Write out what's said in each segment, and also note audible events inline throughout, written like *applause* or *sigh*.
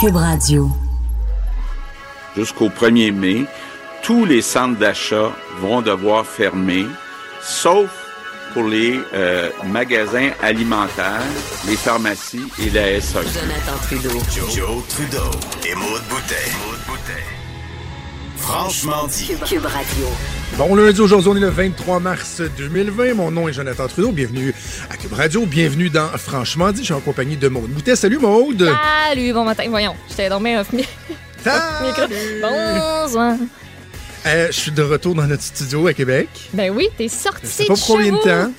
Cube Radio. Jusqu'au 1er mai, tous les centres d'achat vont devoir fermer, sauf pour les euh, magasins alimentaires, les pharmacies et la SAQ. Jonathan Trudeau. Joe, Trudeau et Maude Boutet. Franchement dit. Cube, Radio. Bon lundi, aujourd'hui, on est le 23 mars 2020. Mon nom est Jonathan Trudeau. Bienvenue à Cube Radio. Bienvenue dans Franchement dit. Je suis en compagnie de Maude Boutet. Salut Maude. Salut, bon matin. Voyons, j'étais dormi off mi- micro. Salut. Bonsoir. Euh, je suis de retour dans notre studio à Québec. Ben oui, t'es sorti Je sais pas combien de temps.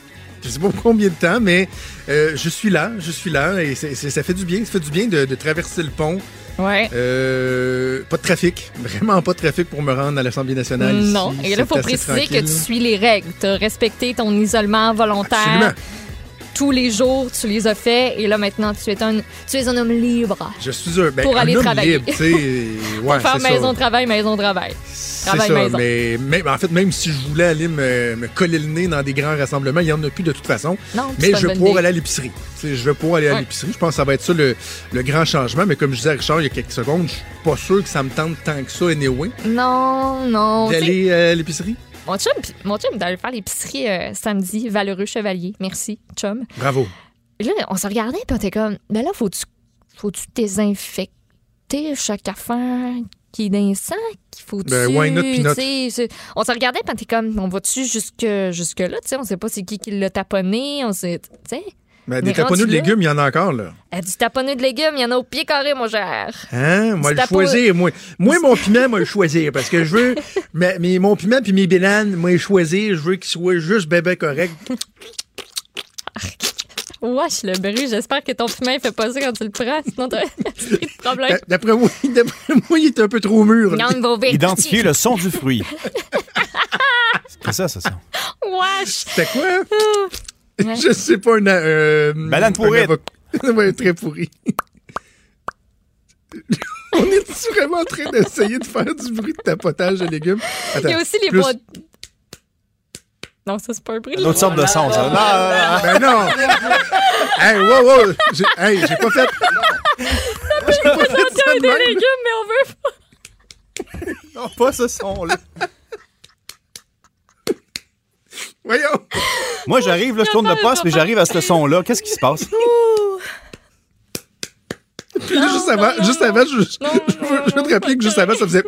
Je sais pas combien de temps, mais euh, je suis là, je suis là et c'est- c'est- ça fait du bien. Ça fait du bien de, de traverser le pont. Ouais. Euh, pas de trafic, *laughs* vraiment pas de trafic pour me rendre à l'Assemblée nationale. ici. Non. Et là, il faut préciser que tu suis les règles. Tu as respecté ton isolement volontaire. Absolument. Tous les jours, tu les as faits. Et là, maintenant, tu es un, tu es un homme libre. Je suis un, ben, Pour un aller homme travailler. libre, tu sais. *laughs* Ouais, Faire c'est ça. maison-travail, maison-travail. C'est Travail ça, maison. mais, mais en fait, même si je voulais aller me, me coller le nez dans des grands rassemblements, il n'y en a plus de toute façon. Non, mais je vais pouvoir idée. aller à l'épicerie. Je vais pouvoir aller à Ouais. l'épicerie. Je pense que ça va être ça le, le grand changement. Mais comme je disais à Richard il y a quelques secondes, je suis pas sûr que ça me tente tant que ça, anyway, Non, non. D'aller euh, à l'épicerie? Mon chum, mon chum d'aller faire l'épicerie euh, samedi, Valeureux Chevalier. Merci, chum. Bravo. Et là, on se regardait, puis on était comme, ben là, faut-tu faut-tu désinfecter chaque affaire qui est dans le sac? Faut-tu. Ben, why not, tu On se regardait, puis on était comme, on va-tu jusque, jusque-là? Tu sais, on sait pas c'est qui qui l'a taponné, on sait. Tu sais, Mais des taponneux de légumes, il y en a encore, là. euh, du taponné de légumes, il y en a au pied carré, mon cher. Hein? Moi, le choisir. Moi, moi, mon *laughs* piment, moi, le choisir. Parce que je veux. mais, mais mon piment puis mes bananes, moi, le choisir. Je veux qu'ils soient juste bébé correct. Wesh, le bruit, j'espère que ton piment, il fait pas ça quand tu le prends, sinon t'as *laughs* de problème. D'a- D'après moi, *laughs* d'après moi, il est un peu trop mûr. Identifier le son du fruit. C'est ça, c'est ça. Wesh! C'était quoi? Ouais. *laughs* Je sais pas, un. Euh, Banane pourrie. *laughs* ouais, très pourri. *laughs* On est vraiment en train d'essayer de faire du bruit de tapotage de légumes? Il y a aussi les plus- de... Non, ça, c'est pas un bruit. D'autres sortes de sons, ça. Non, non, non. Ben non! hey, wow, wow! J'ai hey, j'ai pas fait. J'ai des légumes, mais on veut pas. Non, pas ce son-là. Voyons! Moi, j'arrive, là, je tourne le poste, mais j'arrive à ce son-là. Qu'est-ce qui se passe? Puis là, juste avant, juste avant, je, je, Non, je veux, je veux te rappeler que juste avant, ça faisait.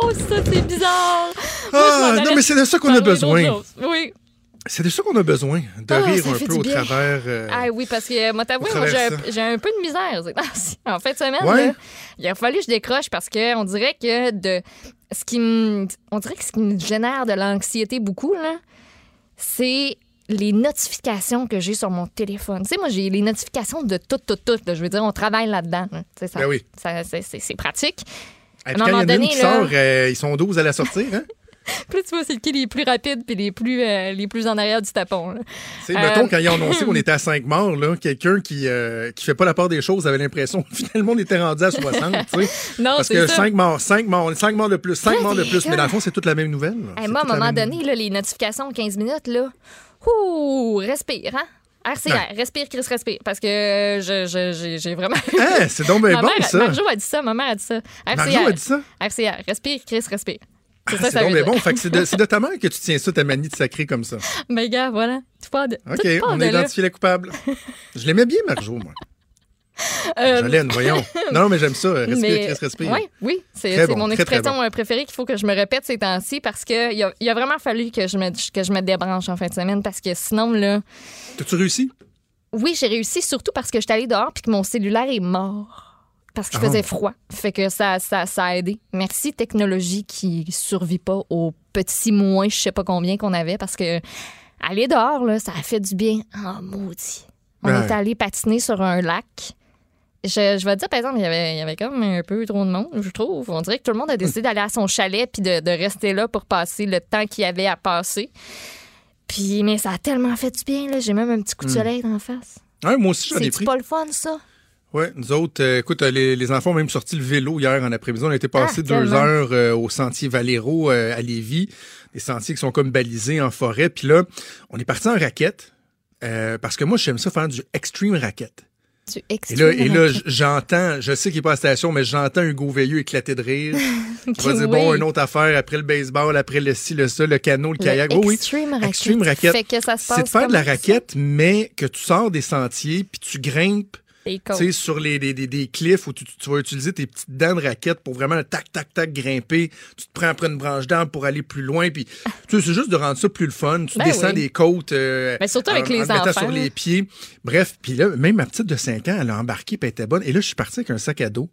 Oh, ça, c'est bizarre. Moi, Ah, non, mais c'est de ça qu'on a besoin. Oui. C'est de ça qu'on a besoin, de Ah, rire un peu au travers. euh, Ah oui, parce que, moi, Au moi, j'ai travers un, ça. j'ai un peu de misère. En fin de semaine, Ouais. là, il a fallu que je décroche parce que on dirait que de ce qui me, on dirait que ce qui me génère de l'anxiété beaucoup, là, c'est les notifications que j'ai sur mon téléphone. Tu sais, moi, j'ai les notifications de tout, tout, tout. là. Je veux dire, on travaille là-dedans. là. Tu sais, ça- Ben oui. ça- c'est- pratique. et puis quand il y en une qui là- sort, euh, ils sont 12 à la sortir, hein? *laughs* *laughs* Là, tu vois, c'est qui les plus rapides puis les plus, euh, les plus en arrière du tapon. Tu sais, Euh, mettons, quand ils ont annoncé *laughs* qu'on était à 5 morts, là, quelqu'un qui, euh, qui fait pas la part des choses avait l'impression que *laughs* finalement on était rendu à 60, tu sais. Non, Parce que ça. 5 morts, 5 morts, 5 morts de plus, 5 Ouais, morts de plus. Mais dans le fond, c'est toute la même nouvelle. Hey, moi, à un moment donné, là, les notifications 15 minutes, là, ouh, respire, hein? RCR, respire, Chris, respire. Parce que euh, je- j'ai vraiment. Hein, c'est donc bien bon, mère, ça. Marjo a dit ça, ma mère a dit ça. RCR. Marjo a dit ça? RCR, respire, Chris, respire. C'est Ah, ça, c'est ça bon. De, ta mère que tu tiens ça, ta manie de sacrer comme ça. Mais gars, voilà. Tu pars de. OK, tout part on de a identifié la coupable. Je l'aimais bien, Marjo, moi. *laughs* Euh, Jolène, voyons. *laughs* Non, mais j'aime ça. Respire, mais- respire. Ouais, oui, c'est bon, mon très, très expression euh, préférée qu'il faut que je me répète ces temps-ci parce qu'il a, il a vraiment fallu que je, me, que je me débranche en fin de semaine parce que sinon, là, T'as-tu réussi? Oui, j'ai réussi surtout parce que j'étais allée dehors puis que mon cellulaire est mort. Parce qu'il Ah. faisait froid. Fait que ça, ça, ça a aidé. Merci, technologie qui survit pas aux petits moins, je sais pas combien qu'on avait parce que aller dehors, là, ça a fait du bien. Ah, maudit. On Ouais. est allé patiner sur un lac. Je, je vais te dire, par exemple, il y, avait, il y avait comme un peu trop de monde, je trouve. On dirait que tout le monde a décidé d'aller à son chalet puis de, de rester là pour passer le temps qu'il y avait à passer. Puis, mais ça a tellement fait du bien, là. J'ai même un petit coup de soleil dans la face. Ouais, moi aussi, j'en ai C'est pris. pas le fun, ça? Ouais, nous autres, euh, écoute, euh, les, les enfants ont même sorti le vélo hier en après-midi. On a été passé Ah, deux heures euh, au sentier Valero euh, à Lévis, des sentiers qui sont comme balisés en forêt. Puis là, on est parti en raquette euh, parce que moi, j'aime ça faire du extreme raquette. Tu Et exprimes là, et là j'entends, je sais qu'il n'est pas à la station, mais j'entends Hugo Veilleux éclater de rire. *laughs* Il va Oui. dire, bon, une autre affaire, après le baseball, après le ci, le ça, le canot, le kayak. Oui, oui. Extreme. Extreme passe C'est de faire de la raquette, mais que tu sors des sentiers, puis tu grimpes sais, sur les, des, des, des cliffs où tu, tu vas utiliser tes petites dents de raquette pour vraiment tac, tac, tac, grimper. Tu te prends après une branche d'arbre pour aller plus loin. Puis, tu sais, c'est juste de rendre ça plus le fun. Tu Ben descends oui. des côtes. euh, Mais surtout avec en- les en enfants, sur les pieds. Bref, puis là, même ma petite de 5 ans, elle a embarqué, puis elle était bonne. Et là, je suis parti avec un sac à dos.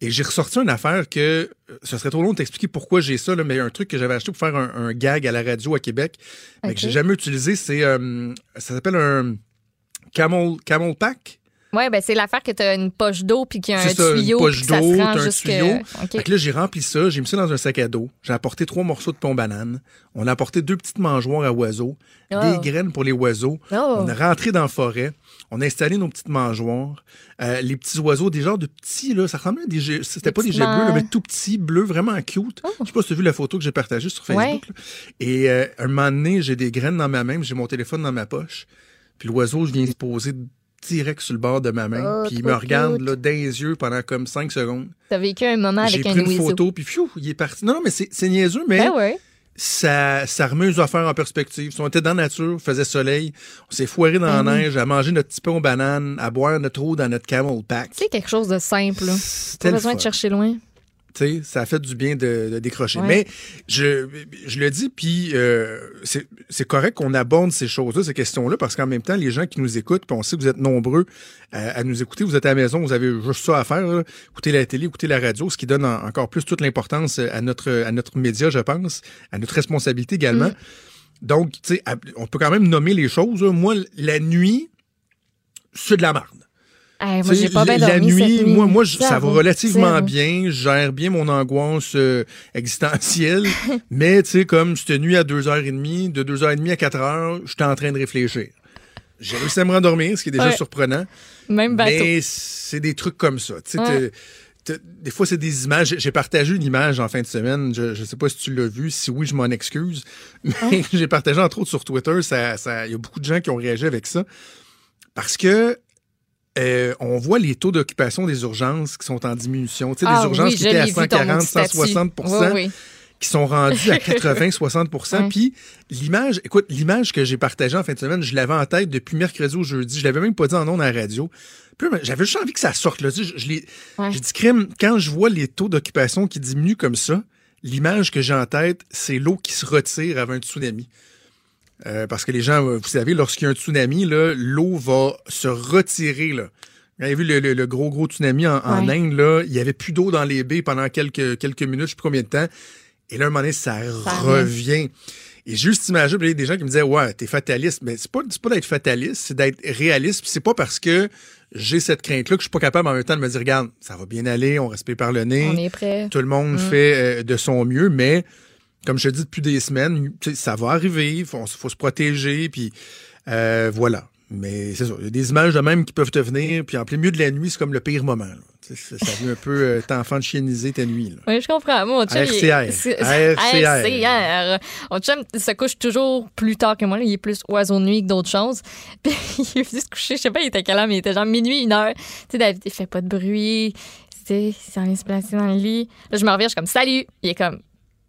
Et j'ai ressorti une affaire que euh, ce serait trop long de t'expliquer pourquoi j'ai ça, là, mais un truc que j'avais acheté pour faire un, un gag à la radio à Québec, mais que j'ai jamais utilisé, c'est euh, ça s'appelle un camel, camel pack. Ouais, ben c'est l'affaire que tu as une poche d'eau puis qu'il y a un ça, une tuyau poche d'eau, un jusque... tuyau. OK. Fait que là, j'ai rempli ça, j'ai mis ça dans un sac à dos. J'ai apporté trois morceaux de pont banane. On a apporté deux petites mangeoires à oiseaux, Oh. des graines pour les oiseaux. Oh. On est rentré dans la forêt. On a installé nos petites mangeoires. Euh, les petits oiseaux, des genres de petits, là, ça ressemblait à des jets. C'était pas des jets bleus, là, mais tout petits, bleus, vraiment cute. Oh. Je sais pas si tu as vu la photo que j'ai partagée sur Facebook. Ouais. Et euh, un moment donné, j'ai des graines dans ma main, j'ai mon téléphone dans ma poche. Puis l'oiseau, je viens se poser direct sur le bord de ma main. Oh, puis il me regarde cute. là, dans les yeux pendant comme cinq secondes. T'as vécu un moment J'ai avec pris un une oiseau. photo, puis pfiou, il est parti. Non, non, mais c'est niaiseux, mais Ben ouais. ça, ça remet les affaires en perspective. Si on était dans la nature, faisait soleil, on s'est foiré dans Ben la oui. neige, à manger notre petit pain aux bananes, à boire notre eau dans notre camel pack. C'est quelque chose de simple. Pas besoin de chercher loin. Ça a fait du bien de, de décrocher. Ouais. Mais je, je le dis, puis euh, c'est correct qu'on aborde ces choses-là, ces questions-là, parce qu'en même temps, les gens qui nous écoutent, puis on sait que vous êtes nombreux à, à nous écouter, vous êtes à la maison, vous avez juste ça à faire, là. écouter la télé, écouter la radio, ce qui donne en- encore plus toute l'importance à notre, à notre média, je pense, à notre responsabilité également. Mm. Donc, tu sais, on peut quand même nommer les choses. Moi, la nuit, c'est de la merde. Hey, moi, Tu sais, j'ai pas bien la dormi nuit, cette nuit. moi, moi je- ça va relativement bien. Je gère bien mon angoisse euh, existentielle. *laughs* mais, tu sais, comme cette nuit à 2h30, de 2h30 à 4h, j'étais en train de réfléchir. J'ai réussi à me rendormir, ce qui est déjà Ouais. surprenant. Même bateau. Mais c'est des trucs comme ça. Tu sais, Ouais. t'es- t'es- des fois, c'est des images. J'ai- partagé une image en fin de semaine. Je ne sais pas si tu l'as vu. Si oui, je m'en excuse. *laughs* Mais j'ai partagé entre autres sur Twitter. Ça, ça- Il y a beaucoup de gens qui ont réagi avec ça. Parce que euh, on voit les taux d'occupation des urgences qui sont en diminution. Tu sais, Ah des urgences oui, qui étaient à l'ai vu, ton 140, statut. 160 Oui, oui. qui sont rendus à 80-60 *laughs* Ouais. Puis l'image, écoute, l'image que j'ai partagée en fin de semaine, je l'avais en tête depuis mercredi au jeudi. Je l'avais même pas dit en ondes à la radio. J'avais juste envie que ça sorte. Là. Tu sais, Je, je l'ai- Ouais. J'ai dit, crème, quand je vois les taux d'occupation qui diminuent comme ça, l'image que j'ai en tête, c'est l'eau qui se retire avant un tsunami. Euh, parce que les gens, vous savez, lorsqu'il y a un tsunami, l'eau va se retirer. Là. Vous avez vu le, le- le gros, gros tsunami en. Inde, là, il y avait plus d'eau dans les baies pendant quelques, quelques minutes, je sais plus combien de temps. Et là, à un moment donné, ça, revient. Et j'ai juste imagé, il y a des gens qui me disaient, ouais, t'es fataliste. Mais c'est pas, pas d'être fataliste, c'est d'être réaliste. Puis c'est pas parce que j'ai cette crainte-là que je suis pas capable en même temps de me dire, regarde, ça va bien aller, on respire par le nez. On est prêt. Tout le monde fait euh, de son mieux, mais comme je te dis depuis des semaines, ça va arriver, il faut, faut se protéger, puis euh, voilà. Mais c'est ça, il y a des images de même qui peuvent te venir, puis en plein milieu de la nuit, c'est comme le pire moment. là. Ça, ça vient un peu euh, t'enfant de chieniser ta nuit. Là. Oui, je comprends. Moi, mon chum, RCR. RCR. Mon chum se couche toujours plus tard que moi. là. Il est plus oiseau de nuit que d'autres choses. *laughs* Puis il est venu se coucher, je sais pas, il était mais il était genre minuit, une heure. Tu sais, David, il fait pas de bruit. Tu sais, il s'en vient se placer dans le lit. Là, je me reviens, je suis comme, salut. Il est comme,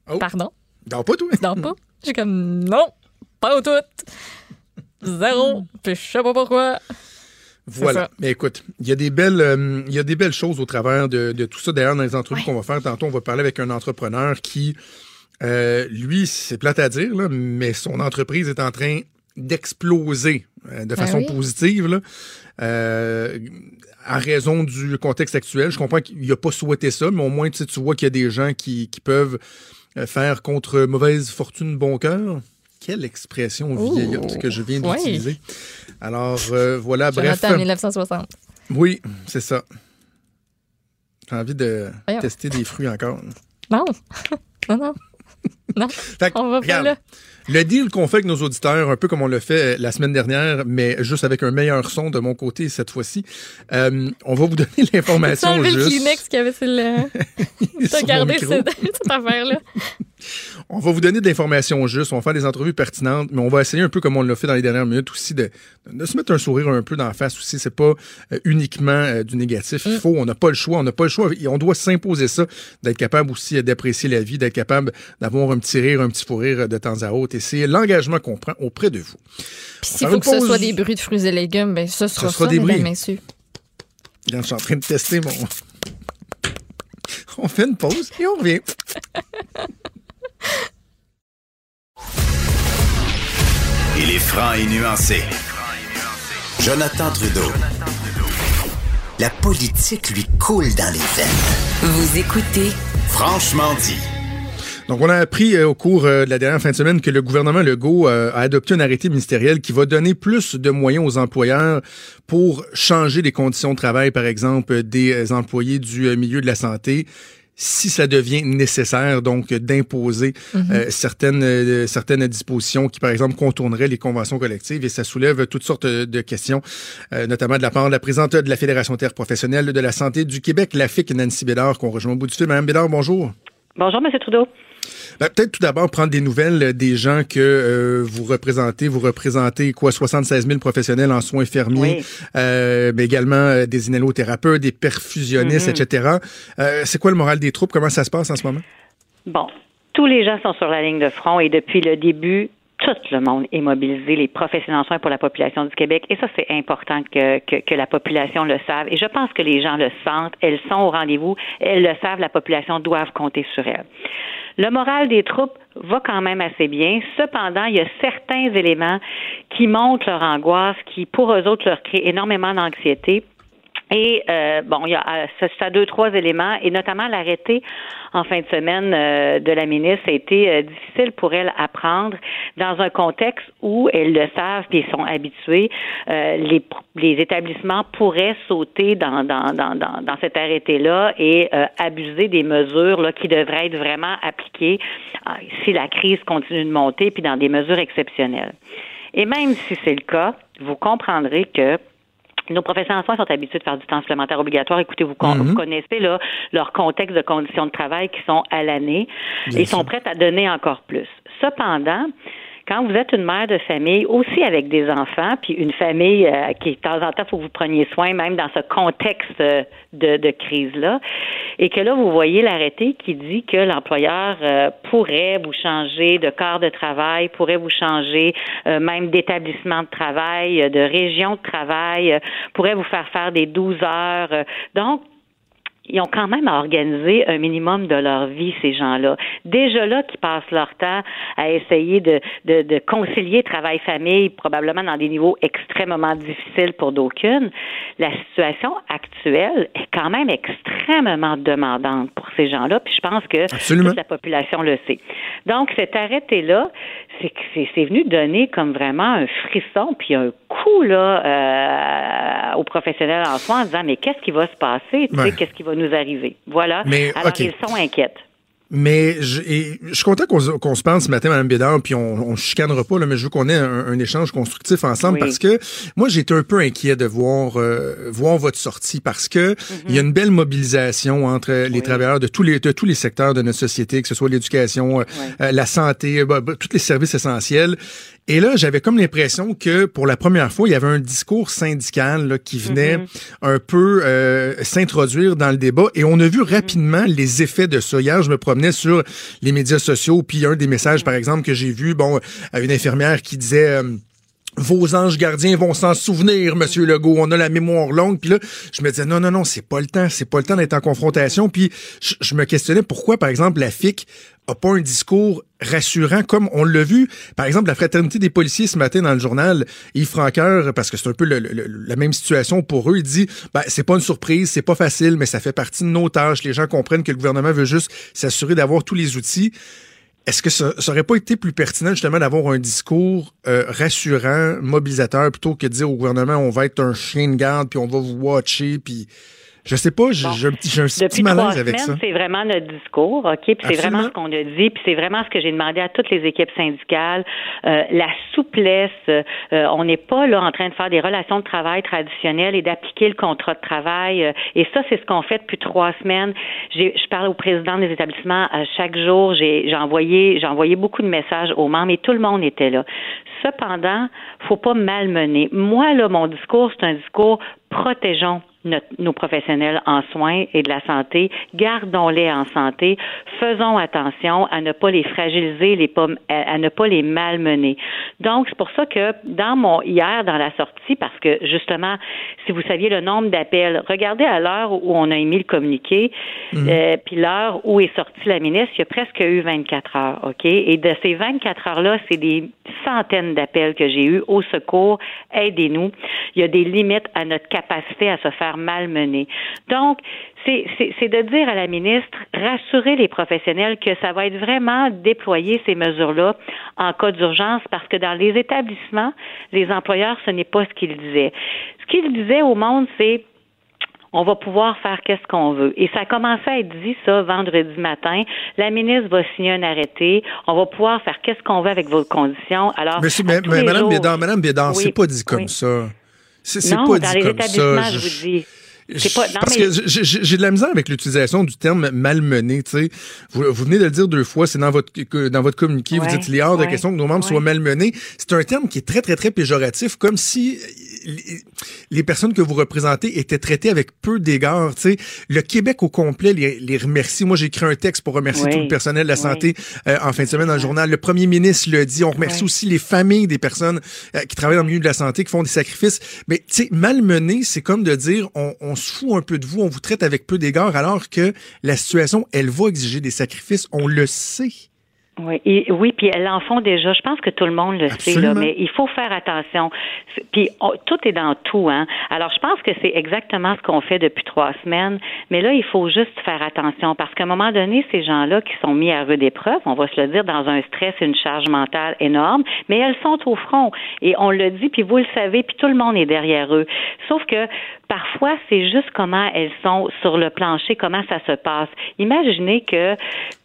Oh. pardon, Dors pas, toi? *laughs* dors pas? Je suis comme, non, pas au tout. Zéro. Puis je sais pas pourquoi. Voilà. Mais écoute, il y a des belles, euh, il y a des belles choses au travers de, de tout ça. D'ailleurs, dans les entrevues qu'on va faire tantôt, on va parler avec un entrepreneur qui, euh, lui, c'est plate à dire, là, mais son entreprise est en train d'exploser euh, de Ben façon oui. positive. Là. Euh, en raison du contexte actuel, je comprends qu'il n'a pas souhaité ça, mais au moins tu, sais, tu vois qu'il y a des gens qui, qui peuvent faire contre mauvaise fortune bon cœur. Quelle expression vieillotte que je viens Ouais. d'utiliser. Alors, euh, voilà, bref. Jonathan, 1960. Oui, c'est ça. J'ai envie de Voyons. tester des fruits encore. Non. *laughs* non, non. Non. On va pas regarde, là. Le deal qu'on fait avec nos auditeurs, un peu comme on l'a fait euh, la semaine dernière, mais juste avec un meilleur son de mon côté cette fois-ci, euh, on va vous donner *laughs* l'information enlevé le juste. Kleenex qu'il y avait sur le. *laughs* T'as gardé cette, cette affaire-là. *laughs* On va vous donner de l'information juste, on va faire des entrevues pertinentes, mais on va essayer un peu comme on l'a fait dans les dernières minutes aussi de, de se mettre un sourire un peu dans la face aussi. C'est pas euh, uniquement euh, du négatif. Il faut, on n'a pas le choix, on n'a pas le choix. Et on doit s'imposer ça, d'être capable aussi d'apprécier la vie, d'être capable d'avoir un petit rire, un petit fou rire de temps à autre. Et c'est l'engagement qu'on prend auprès de vous. Puis s'il faut que ce soit des bruits de fruits et légumes, ben ce sera sera ça, des mesdames, bruits. messieurs. Regarde, je suis en train de tester mon. *laughs* On fait une pause et on revient. *laughs* Il est franc et nuancé. Jonathan Trudeau. La politique lui coule dans les veines. Vous écoutez Franchement dit. Donc, on a appris euh, au cours euh, de la dernière fin de semaine que le gouvernement Legault euh, a adopté un arrêté ministériel qui va donner plus de moyens aux employeurs pour changer les conditions de travail, par exemple, des employés du euh, milieu de la santé si ça devient nécessaire, donc d'imposer euh, certaines euh, certaines dispositions qui, par exemple, contourneraient les conventions collectives, et ça soulève toutes sortes de questions, euh, notamment de la part de la présidente de la Fédération interprofessionnelle de la santé du Québec, la FIC, Nancy Bédard, qu'on rejoint au bout du fil. Madame Bédard, bonjour. Bonjour, M. Trudeau. Ben, Peut-être tout d'abord prendre des nouvelles des gens que euh, vous représentez. Vous représentez quoi 76 000 professionnels en soins infirmiers, Oui. euh, mais également euh, des inhalothérapeutes, des perfusionnistes, Mhm. etc. Euh, c'est quoi le moral des troupes? Comment ça se passe en ce moment? Bon, tous les gens sont sur la ligne de front et depuis le début, tout le monde est mobilisé, les professionnels en soins pour la population du Québec. Et ça, c'est important que, que, que la population le sache. Et je pense que les gens le sentent. Elles sont au rendez-vous. Elles le savent. La population doit compter sur elles. Le moral des troupes va quand même assez bien. Cependant, il y a certains éléments qui montrent leur angoisse, qui, pour eux autres, leur créent énormément d'anxiété. Et euh, bon, il y a euh, ça, deux, trois éléments, et notamment l'arrêté en fin de semaine euh, de la ministre a été euh, difficile pour elle à prendre dans un contexte où elles le savent puis ils sont habitués. euh, les, les établissements pourraient sauter dans, dans, dans, dans, dans cet arrêté-là et euh, abuser des mesures là, qui devraient être vraiment appliquées si la crise continue de monter, puis dans des mesures exceptionnelles. Et même si c'est le cas, vous comprendrez que nos professionnels en soins sont habitués de faire du temps supplémentaire obligatoire. Écoutez, vous, con- Mhm. vous connaissez là, leur contexte de conditions de travail qui sont à l'année et sont prêts à donner encore plus. Cependant, quand vous êtes une mère de famille, aussi avec des enfants, puis une famille euh, qui, de temps en temps, faut que vous preniez soin, même dans ce contexte euh, de, de crise-là, et que là, vous voyez l'arrêté qui dit que l'employeur euh, pourrait vous changer de corps de travail, pourrait vous changer euh, même d'établissement de travail, euh, de région de travail, euh, pourrait vous faire faire des 12 heures. donc, ils ont quand même à organiser un minimum de leur vie, ces gens-là. Déjà là, qui passent leur temps à essayer de, de, de concilier travail-famille, probablement dans des niveaux extrêmement difficiles pour d'aucunes, la situation actuelle est quand même extrêmement demandante pour ces gens-là, puis je pense que Absolument. toute la population le sait. Donc, cet arrêté-là, c'est que c'est c'est venu donner comme vraiment un frisson puis un coup là euh, aux professionnels en soins en disant mais qu'est-ce qui va se passer, tu sais, Ouais. qu'est-ce qui va nous arriver. Voilà. Mais, Alors OK. ils sont inquiètes. Mais je, et je suis content qu'on se- qu'on se pense ce matin, Mme Bédard, puis on, on chicanera pas, là, mais je veux qu'on ait un, un échange constructif ensemble Oui. parce que moi, été un peu inquiet de voir, euh, voir votre sortie parce que Mm-hmm. il y a une belle mobilisation entre les travailleurs de tous les, de tous les secteurs de notre société, que ce soit l'éducation, euh, euh, la santé, bah, bah, tous les services essentiels. Et là, j'avais comme l'impression que pour la première fois, il y avait un discours syndical là, qui venait un peu euh, s'introduire dans le débat. Et on a vu rapidement les effets de ça. Hier, je me promenais sur les médias sociaux, puis un des messages, par exemple, que j'ai vu, bon, à une infirmière qui disait... euh, vos anges gardiens vont s'en souvenir, Monsieur Legault. On a la mémoire longue. Puis là, je me disais non, non, non, c'est pas le temps. C'est pas le temps d'être en confrontation. Puis je, me questionnais pourquoi, par exemple, la FIC a pas un discours rassurant comme on l'a vu. Par exemple, la fraternité des policiers ce matin dans le journal, Yves Franqueur, parce que c'est un peu la même situation pour eux, il dit ben, c'est pas une surprise, c'est pas facile, mais ça fait partie de nos tâches. Les gens comprennent que le gouvernement veut juste s'assurer d'avoir tous les outils. Est-ce que ça, ça aurait pas été plus pertinent justement d'avoir un discours euh, rassurant, mobilisateur, plutôt que de dire au gouvernement on va être un chien de garde puis on va vous watcher puis Je sais pas, j'ai un petit, un petit malaise trois avec semaines, ça. c'est vraiment notre discours, OK? Puis c'est vraiment ce qu'on a dit, puis c'est vraiment ce que j'ai demandé à toutes les équipes syndicales. Euh, la souplesse, euh, on n'est pas là en train de faire des relations de travail traditionnelles et d'appliquer le contrat de travail. euh, et ça, c'est ce qu'on fait depuis trois semaines. Je parle au président des établissements euh, chaque jour. J'ai envoyé, j'ai envoyé beaucoup de messages aux membres et tout le monde était là. Cependant, faut pas malmener. Moi, là, mon discours, c'est un discours protégeons notre- nos professionnels en soins et de la santé, gardons-les en santé, faisons attention à ne pas les fragiliser, les pas, à, ne pas les malmener. Donc, c'est pour ça que dans mon hier, dans la sortie, parce que justement, si vous saviez le nombre d'appels, regardez à l'heure où on a émis le communiqué, euh, puis l'heure où est sortie la ministre, il y a presque eu 24 heures, OK? Et de ces 24 heures-là, c'est des centaines d'appels que j'ai eus au secours, aidez-nous. Il y a des limites à notre capacité à se faire malmener. Donc, c'est de dire à la ministre, rassurer les professionnels que ça va être vraiment déployer ces mesures-là en cas d'urgence parce que dans les établissements, les employeurs, ce n'est pas ce qu'ils disaient. Ce qu'ils disaient au monde, c'est on va pouvoir faire qu'est-ce qu'on veut. Et ça a commencé à être dit, ça, vendredi matin. La ministre va signer un arrêté. On va pouvoir faire qu'est-ce qu'on veut avec vos conditions. Alors, Monsieur, mais, mais Madame Bédard, Madame Bédard, Oui, c'est pas dit comme oui. ça. C'est pas dans dit les comme établissements, ça. je vous dis. C'est pas- non, parce mais- que j'ai- de la misère avec l'utilisation du terme malmené. Tu sais, vous, vous venez de le dire deux fois, c'est dans votre dans votre communiqué. vous dites il est hors de question que nos membres ouais. soient malmenés. C'est un terme qui est très très très péjoratif, comme si les, les personnes que vous représentez étaient traitées avec peu d'égards. Tu sais, le Québec au complet les, les remercie. Moi, j'ai écrit un texte pour remercier Oui, tout le personnel de la oui. santé euh, en fin de semaine dans le journal. Le premier ministre le dit. On remercie aussi les familles des personnes euh, qui travaillent dans le milieu de la santé, qui font des sacrifices. Mais tu sais, malmener, c'est comme de dire on, on se fout un peu de vous, on vous traite avec peu d'égards, alors que la situation, elle va exiger des sacrifices. On le sait. Oui, et- oui, puis elles en font déjà. Je pense que tout le monde le sait, là, mais il faut faire attention. Puis on- tout est dans tout, hein. Alors je pense que c'est exactement ce qu'on fait depuis trois semaines, mais là il faut juste faire attention parce qu'à un moment donné, ces gens-là qui sont mis à rude épreuve, on va se le dire, dans un stress, et une charge mentale énorme, mais elles sont au front et on le dit, puis vous le savez, puis tout le monde est derrière eux. Sauf que parfois c'est juste comment elles sont sur le plancher, comment ça se passe. Imaginez que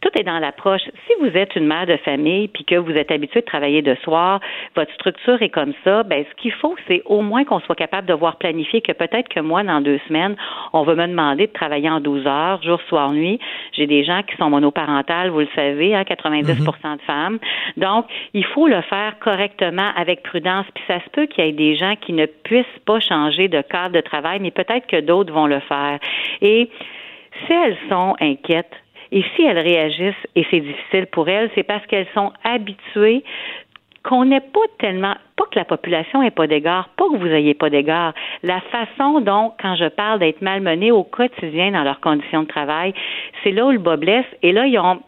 tout est dans l'approche. Si vous êtes une mère de famille puis que vous êtes habitué de travailler de soir, votre structure est comme ça, ben ce qu'il faut, c'est au moins qu'on soit capable de voir planifier que peut-être que moi, dans deux semaines, on va me demander de travailler en 12 heures, jour, soir, nuit. J'ai des gens qui sont monoparentales, vous le savez, hein, 90% de femmes. Donc, il faut le faire correctement, avec prudence. Puis ça se peut qu'il y ait des gens qui ne puissent pas changer de cadre de travail, mais peut-être que d'autres vont le faire. Et si elles sont inquiètes, et si elles réagissent et c'est difficile pour elles, c'est parce qu'elles sont habituées qu'on n'ait pas tellement, pas que la population n'ait pas d'égard, pas que vous ayez pas d'égard, la façon dont, quand je parle d'être malmenés au quotidien dans leurs conditions de travail, c'est là où le bas blesse. Et là, ils ont,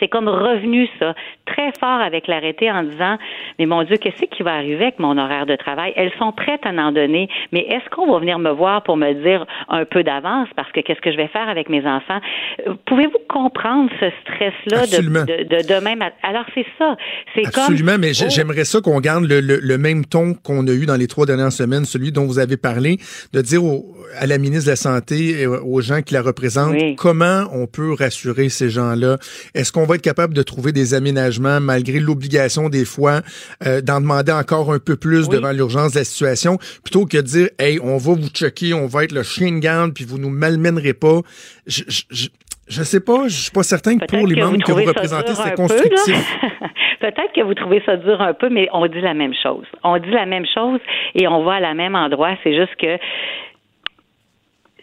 c'est comme revenu ça très fort avec l'arrêté en disant mais mon Dieu qu'est-ce qui va arriver avec mon horaire de travail? Elles sont prêtes à en donner mais est-ce qu'on va venir me voir pour me dire un peu d'avance? Parce que qu'est-ce que je vais faire avec mes enfants? Euh, pouvez-vous comprendre ce stress là Absolument. de, de, de demain alors c'est ça c'est comme Absolument, mais Oh. j'aimerais ça qu'on garde le, le- le même ton qu'on a eu dans les trois dernières semaines, celui dont vous avez parlé, de dire au- à la ministre de la Santé et aux gens qui la représentent Oui. comment on peut rassurer ces gens-là? Est-ce qu'on va être capable de trouver des aménagements malgré l'obligation des fois euh, d'en demander encore un peu plus Oui. devant l'urgence de la situation, plutôt que de dire hey on va vous checker, on va être le chien de garde puis vous nous malmènerez pas. Je, je, je, je sais pas, je suis pas certain que pour les que membres que vous représentez, c'est constructif. *laughs* Peut-être que vous trouvez ça dur un peu, mais on dit la même chose. On dit la même chose et on va à la même endroit. C'est juste que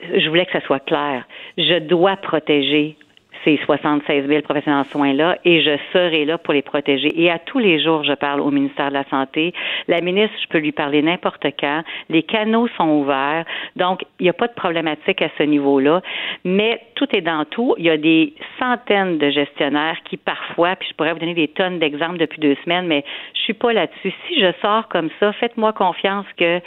je voulais que ça soit clair. Je dois protéger ces 76 000 professionnels en soins-là et je serai là pour les protéger. Et à tous les jours, je parle au ministère de la Santé. La ministre, je peux lui parler n'importe quand. Les canaux sont ouverts. Donc, il n'y a pas de problématique à ce niveau-là. Mais tout est dans tout. Il y a des centaines de gestionnaires qui parfois, puis je pourrais vous donner des tonnes d'exemples depuis deux semaines, mais je suis pas là-dessus. Si je sors comme ça, faites-moi confiance que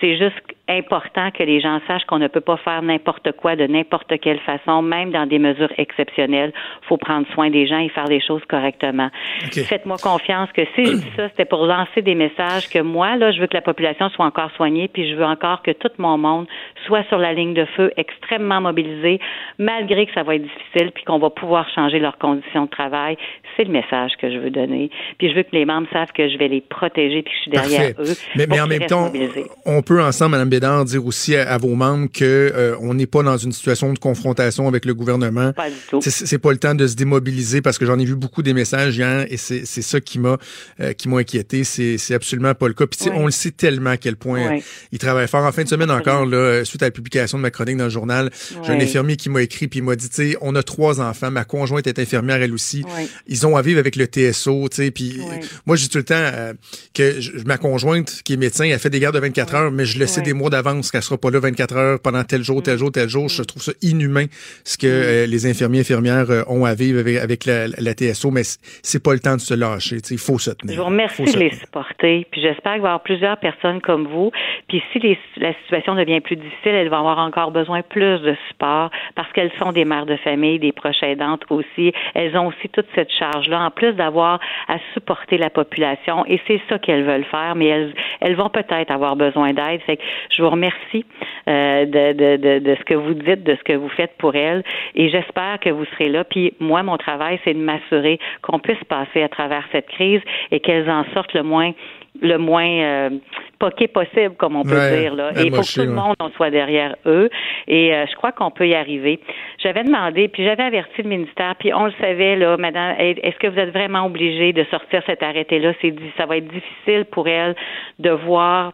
c'est juste important que les gens sachent qu'on ne peut pas faire n'importe quoi de n'importe quelle façon, même dans des mesures exceptionnelles. professionnels. faut prendre soin des gens et faire des choses correctement. Faites-moi confiance que si je dis ça, c'était pour lancer des messages que moi, là, je veux que la population soit encore soignée, puis je veux encore que tout mon monde soit sur la ligne de feu, extrêmement mobilisé, malgré que ça va être difficile, puis qu'on va pouvoir changer leurs conditions de travail. C'est le message que je veux donner. Puis je veux que les membres savent que je vais les protéger, puis que je suis derrière Parfait. eux. Mais, en même temps, mobilisés. on peut ensemble, Mme Bédard, dire aussi à, à vos membres que euh, on n'est pas dans une situation de confrontation avec le gouvernement. Pas du tout. C'est- pas le temps de se démobiliser parce que j'en ai vu beaucoup des messages hier et c'est c'est ça qui m'a euh, qui m'a inquiété. C'est c'est absolument pas le cas. Puis Oui. on le sait tellement à quel point Oui. euh, il travaille fort. En fin de semaine encore, là, euh, suite à la publication de ma chronique dans le journal, j'ai un infirmier qui m'a écrit puis il m'a dit, tu sais, on a trois enfants. Ma conjointe est infirmière elle aussi. Ils ont à vivre avec le TSO, tu sais. Puis Oui. moi, dis tout le temps euh, que je- ma conjointe qui est médecin, elle fait des gardes de 24 heures, mais je le sais Oui. des mois d'avance qu'elle sera pas là 24 heures pendant tel jour, tel jour, tel jour. Je trouve ça inhumain ce que euh, les infirmiers infirmières euh, ont à vivre avec, avec la, la TSO, mais c'est pas le temps de se lâcher. tu sais, Il faut se tenir. Je vous remercie de les supporter. Puis j'espère qu'il va y avoir plusieurs personnes comme vous. Puis si les- la situation devient plus difficile, elles vont avoir encore besoin plus de support parce qu'elles sont des mères de famille, des proches aidantes aussi. Elles ont aussi toute cette en plus d'avoir à supporter la population. Et c'est ça qu'elles veulent faire, mais elles, elles vont peut-être avoir besoin d'aide. Fait que je vous remercie euh, de, de, de, de ce que vous dites, de ce que vous faites pour elles. Et j'espère que vous serez là. Puis moi, mon travail, c'est de m'assurer qu'on puisse passer à travers cette crise et qu'elles en sortent le moins le moins euh, poqué possible, comme on peut Ouais, dire. Là. Et il faut que tout le monde on soit derrière eux. Et euh, je crois qu'on peut y arriver. J'avais demandé, puis j'avais averti le ministère, puis on le savait, là, madame, est-ce que vous êtes vraiment obligé de sortir cet arrêté-là? C'est dit, ça va être difficile pour elle de voir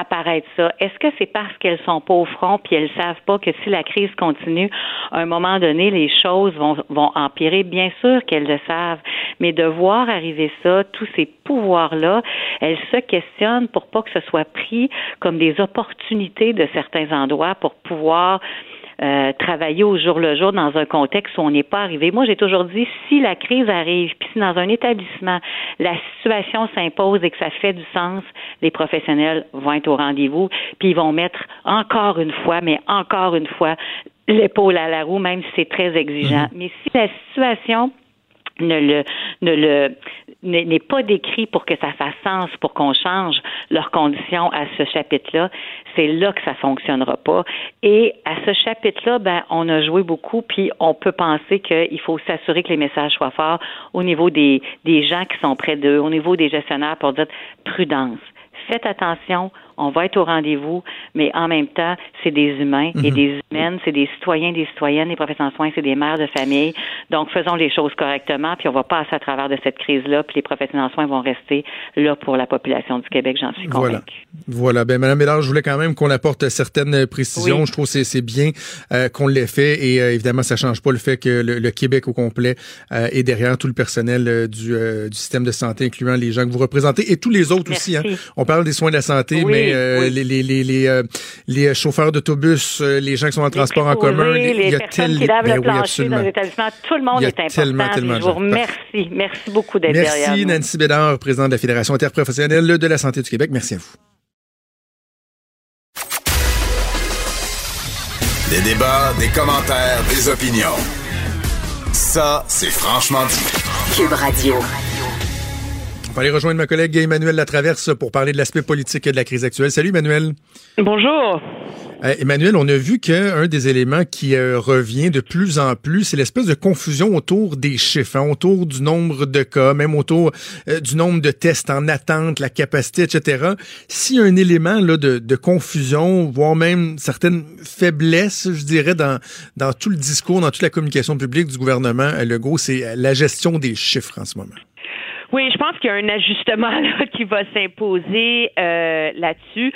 apparaître. Est-ce que c'est parce qu'elles sont pas au front puis elles savent pas que si la crise continue, à un moment donné, les choses vont, vont empirer? Bien sûr qu'elles le savent, mais de voir arriver ça, tous ces pouvoirs-là, elles se questionnent pour pas que ce soit pris comme des opportunités de certains endroits pour pouvoir euh, travailler au jour le jour dans un contexte où on n'est pas arrivé. Moi, j'ai toujours dit, si la crise arrive, puis si dans un établissement, la situation s'impose et que ça fait du sens, les professionnels vont être au rendez-vous, puis ils vont mettre encore une fois, mais encore une fois, l'épaule à la roue, même si c'est très exigeant. Mais si la situation ne le ne le n'est pas décrit pour que ça fasse sens, pour qu'on change leurs conditions à ce chapitre-là, c'est là que ça fonctionnera pas. Et à ce chapitre-là, ben, on a joué beaucoup, puis on peut penser qu'il faut s'assurer que les messages soient forts au niveau des, des gens qui sont près d'eux, au niveau des gestionnaires pour dire prudence. Faites attention, on va être au rendez-vous, mais en même temps, c'est des humains et des humaines, c'est des citoyens, des citoyennes, les professionnels en soins, c'est des mères de famille. Donc, faisons les choses correctement, puis on va passer à travers de cette crise-là, puis les professionnels en soins vont rester là pour la population du Québec, j'en suis Voilà. convaincue. Voilà. Ben, Madame Bédard, je voulais quand même qu'on apporte certaines précisions. Oui. Je trouve que c'est- bien euh, qu'on l'ait fait et euh, évidemment, ça change pas le fait que le, le Québec au complet euh, est derrière tout le personnel du, du système de santé, incluant les gens que vous représentez et tous les autres aussi. Hein. On parle des soins de la santé, Oui, mais euh, oui. les, les, les, les, euh, les chauffeurs d'autobus, euh, les gens qui sont en transport en commun, les il y a personnes tel- qui lavent ben le oui, plancher absolument. dans les établissements, tout le monde Il y a est important. tellement, tellement je de vous gens. remercie. Merci beaucoup d'être derrière Merci. Nancy Bédard, présidente de la Fédération interprofessionnelle de la santé du Québec. Merci à vous. Des débats, des commentaires, des opinions. Ça, c'est franchement dit. Cube Radio. Va aller rejoindre ma collègue Emmanuel Latraverse pour parler de l'aspect politique de la crise actuelle. Salut Emmanuel. Bonjour. Euh, Emmanuel, on a vu qu'un des éléments qui euh, revient de plus en plus, c'est l'espèce de confusion autour des chiffres, hein, autour du nombre de cas, même autour euh, du nombre de tests en attente, la capacité, etc. A un élément là, de, de confusion, voire même certaines faiblesses, je dirais, dans, dans tout le discours, dans toute la communication publique du gouvernement Legault, c'est la gestion des chiffres en ce moment. Oui, je pense qu'il y a un ajustement *laughs* là, qui va s'imposer euh, là-dessus.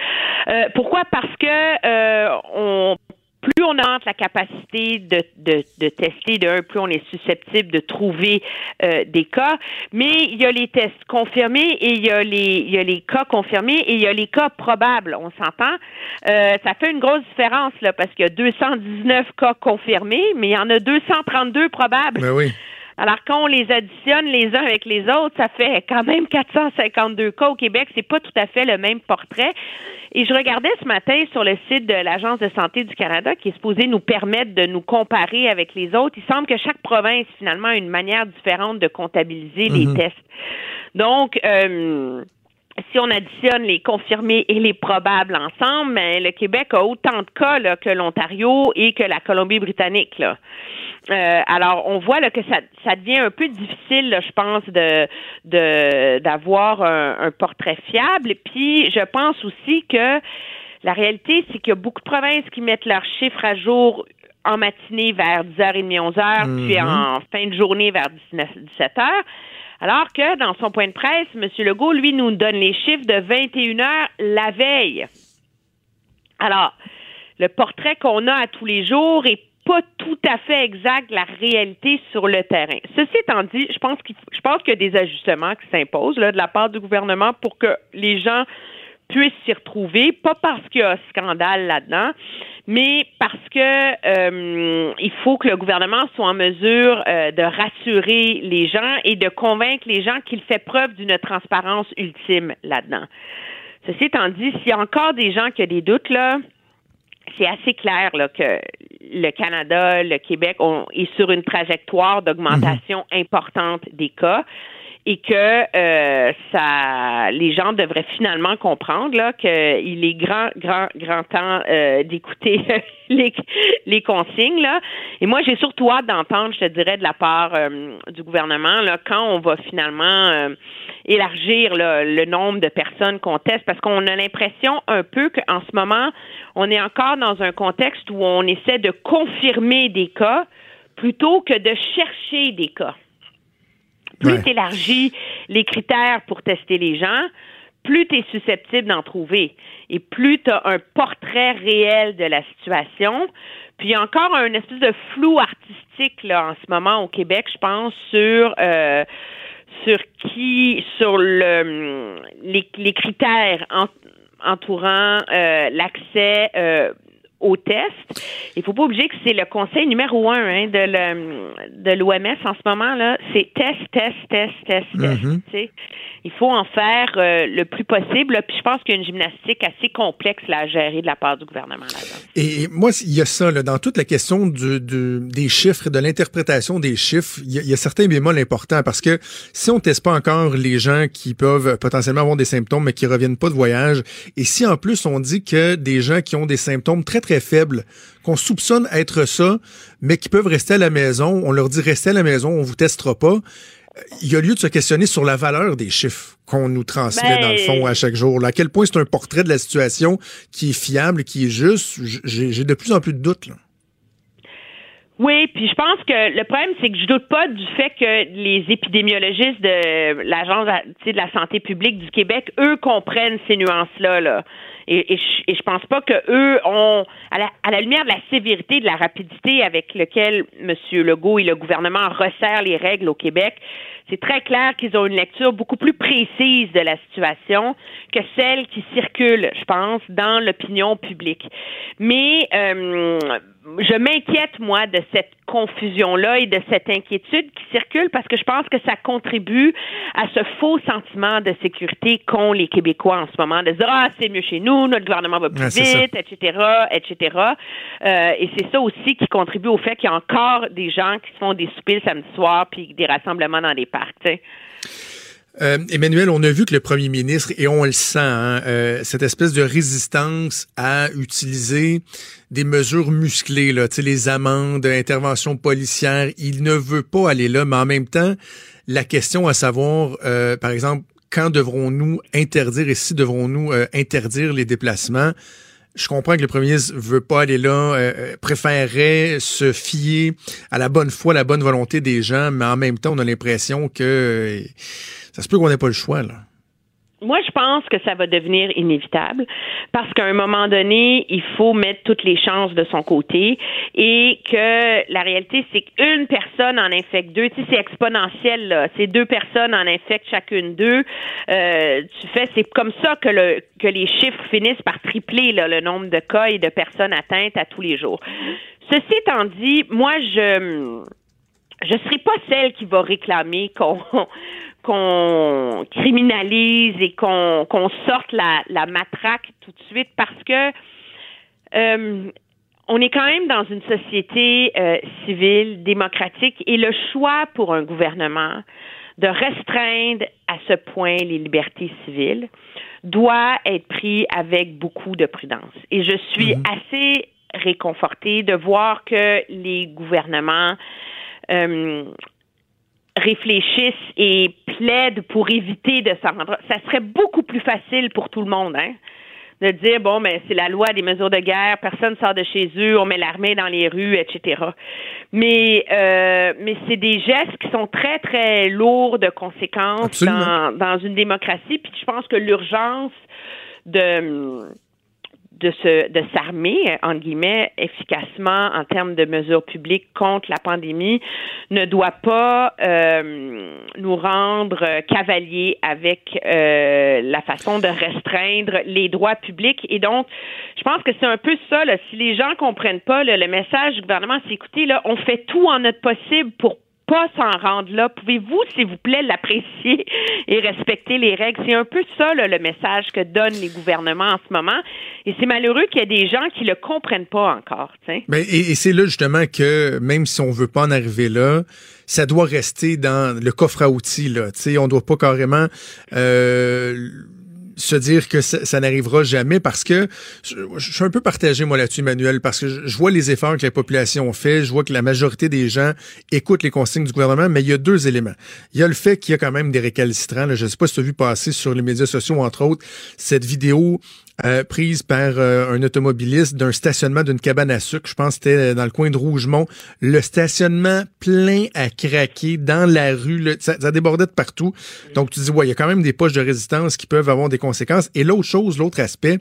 Euh, pourquoi? Parce que euh, on plus on augmente la capacité de, de, de tester, de un, plus on est susceptible de trouver euh, des cas. Mais il y a les tests confirmés et il y a les, il y a les cas confirmés et il y a les cas probables. On s'entend? Euh, ça fait une grosse différence là parce qu'il y a 219 cas confirmés, mais il y en a 232 probables. Ben oui. Alors, quand on les additionne les uns avec les autres, ça fait quand même 452 cas au Québec. C'est pas tout à fait le même portrait. Et je regardais ce matin sur le site de l'Agence de santé du Canada, qui est supposé nous permettre de nous comparer avec les autres. Il semble que chaque province, finalement, a une manière différente de comptabiliser les Mhm. tests. Donc, euh, si on additionne les confirmés et les probables ensemble, ben, le Québec a autant de cas là, que l'Ontario et que la Colombie-Britannique. Euh, alors, on voit là, que ça, ça devient un peu difficile, là, je pense, de de- d'avoir un, un portrait fiable. Puis, je pense aussi que la réalité, c'est qu'il y a beaucoup de provinces qui mettent leurs chiffres à jour en matinée vers 10h30, 11h, puis Mhm. en fin de journée vers 19, 17h. Alors que dans son point de presse, M. Legault, lui, nous donne les chiffres de 21h la veille. Alors, le portrait qu'on a à tous les jours est pas tout à fait exact la réalité sur le terrain. Ceci étant dit, je pense qu'il je pense qu'il y a des ajustements qui s'imposent là, de la part du gouvernement pour que les gens puissent s'y retrouver, pas parce qu'il y a un scandale là-dedans, mais parce que euh, il faut que le gouvernement soit en mesure euh, de rassurer les gens et de convaincre les gens qu'il fait preuve d'une transparence ultime là-dedans. Ceci étant dit, s'il y a encore des gens qui ont des doutes là, c'est assez clair là, que le Canada, le Québec on est sur une trajectoire d'augmentation importante des cas et que euh, ça, les gens devraient finalement comprendre là qu'il est grand, grand, grand temps euh, d'écouter *laughs* les, les consignes là. Et moi, j'ai surtout hâte d'entendre, je te dirais, de la part euh, du gouvernement là, quand on va finalement euh, élargir là, le nombre de personnes qu'on teste, parce qu'on a l'impression un peu qu'en ce moment, on est encore dans un contexte où on essaie de confirmer des cas plutôt que de chercher des cas. Plus Ouais. tu élargis les critères pour tester les gens, plus tu es susceptible d'en trouver et plus tu as un portrait réel de la situation. Puis il y a encore un espèce de flou artistique là en ce moment au Québec, je pense, sur euh, sur qui, sur le les, les critères en- entourant euh, l'accès aux tests. Il faut pas oublier que c'est le conseil numéro un hein, de l'OMS en ce moment là, c'est test, test, test, test, test. Mhm. sais. Il faut en faire euh, le plus possible. là. Puis je pense qu'il y a une gymnastique assez complexe là, à gérer de la part du gouvernement là-dedans. Et moi, il y a ça, là, dans toute la question du, du- des chiffres et de l'interprétation des chiffres, il y, y a certains bémols importants parce que si on teste pas encore les gens qui peuvent potentiellement avoir des symptômes mais qui reviennent pas de voyage, et si en plus on dit que des gens qui ont des symptômes très très faibles, qu'on soupçonne être ça, mais qui peuvent rester à la maison, on leur dit restez à la maison, on vous testera pas. Il y a lieu de se questionner sur la valeur des chiffres qu'on nous transmet Ben, dans le fond à chaque jour. là. À quel point c'est un portrait de la situation qui est fiable, qui est juste. J'ai de plus en plus de doutes. Là. Oui, puis je pense que le problème, c'est que je doute pas du fait que les épidémiologistes de l'Agence de la santé publique du Québec, eux, comprennent ces nuances-là. Là. Et, je, pense pas que eux ont, à la, à la lumière de la sévérité, de la rapidité avec lequel M. Legault et le gouvernement resserrent les règles au Québec, c'est très clair qu'ils ont une lecture beaucoup plus précise de la situation que celle qui circule, je pense, dans l'opinion publique. Mais euh, je m'inquiète, moi, de cette confusion-là et de cette inquiétude qui circule parce que je pense que ça contribue à ce faux sentiment de sécurité qu'ont les Québécois en ce moment, de dire, ah, c'est mieux chez nous, notre gouvernement va plus Ouais, vite, etc., etc. Euh, et c'est ça aussi qui contribue au fait qu'il y a encore des gens qui se font des soupers le samedi soir puis des rassemblements dans des Euh, Emmanuel, on a vu que le premier ministre, et on le sent, hein, euh, cette espèce de résistance à utiliser des mesures musclées, là, les amendes, interventions policières, il ne veut pas aller là, mais en même temps, la question à savoir, euh, par exemple, quand devrons-nous interdire et si devrons-nous interdire les déplacements? Je comprends que le premier ministre veut pas aller là, euh, préférerait se fier à la bonne foi, la bonne volonté des gens, mais en même temps, on a l'impression que euh, ça se peut qu'on n'ait pas le choix, là. Moi, je pense que ça va devenir inévitable parce qu'à un moment donné, il faut mettre toutes les chances de son côté et que la réalité, c'est qu'une personne en infecte deux. Tu sais, c'est exponentiel, là. C'est deux personnes en infectent chacune deux. Euh, tu fais, c'est comme ça que le que les chiffres finissent par tripler là, le nombre de cas et de personnes atteintes à tous les jours. Ceci étant dit, moi, je je serai pas celle qui va réclamer qu'on qu'on criminalise et qu'on qu'on sorte la, la matraque tout de suite parce que euh, on est quand même dans une société euh, civile, démocratique, et le choix pour un gouvernement de restreindre à ce point les libertés civiles doit être pris avec beaucoup de prudence. Et je suis assez réconfortée de voir que les gouvernements euh, réfléchissent et plaident pour éviter de s'en rendre. Ça serait beaucoup plus facile pour tout le monde, hein? de dire bon mais c'est la loi des mesures de guerre, personne sort de chez eux, on met l'armée dans les rues, etc. Mais euh, mais c'est des gestes qui sont très très lourds de conséquences dans, dans une démocratie. Puis je pense que l'urgence de de se de s'armer entre guillemets efficacement en termes de mesures publiques contre la pandémie ne doit pas euh, nous rendre cavaliers avec euh, la façon de restreindre les droits publics. Et donc je pense que c'est un peu ça là, si les gens comprennent pas le message du gouvernement c'est écoutez là on fait tout en notre possible pour pas s'en rendre là. Pouvez-vous, s'il vous plaît, l'apprécier *laughs* et respecter les règles? C'est un peu ça le message que donnent les gouvernements en ce moment. Et c'est malheureux qu'il y ait des gens qui le comprennent pas encore. Ben, et, et c'est là justement que même si on veut pas en arriver là, ça doit rester dans le coffre à outils. Là. sais, on doit pas carrément euh, se dire que ça, n'arrivera jamais parce que je, suis un peu partagé, moi, là-dessus, Emmanuel, parce que je, vois les efforts que la population fait, je vois que la majorité des gens écoutent les consignes du gouvernement, mais il y a deux éléments. Il y a le fait qu'il y a quand même des récalcitrants. je ne sais pas si tu as vu passer sur les médias sociaux, entre autres, cette vidéo euh, prise par euh, un automobiliste d'un stationnement d'une cabane à sucre. Je pense que c'était dans le coin de Rougemont. Le stationnement plein à craquer dans la rue. ça, débordait de partout. Donc, tu dis, ouais, il y a quand même des poches de résistance qui peuvent avoir des conséquences. Et l'autre chose, l'autre aspect,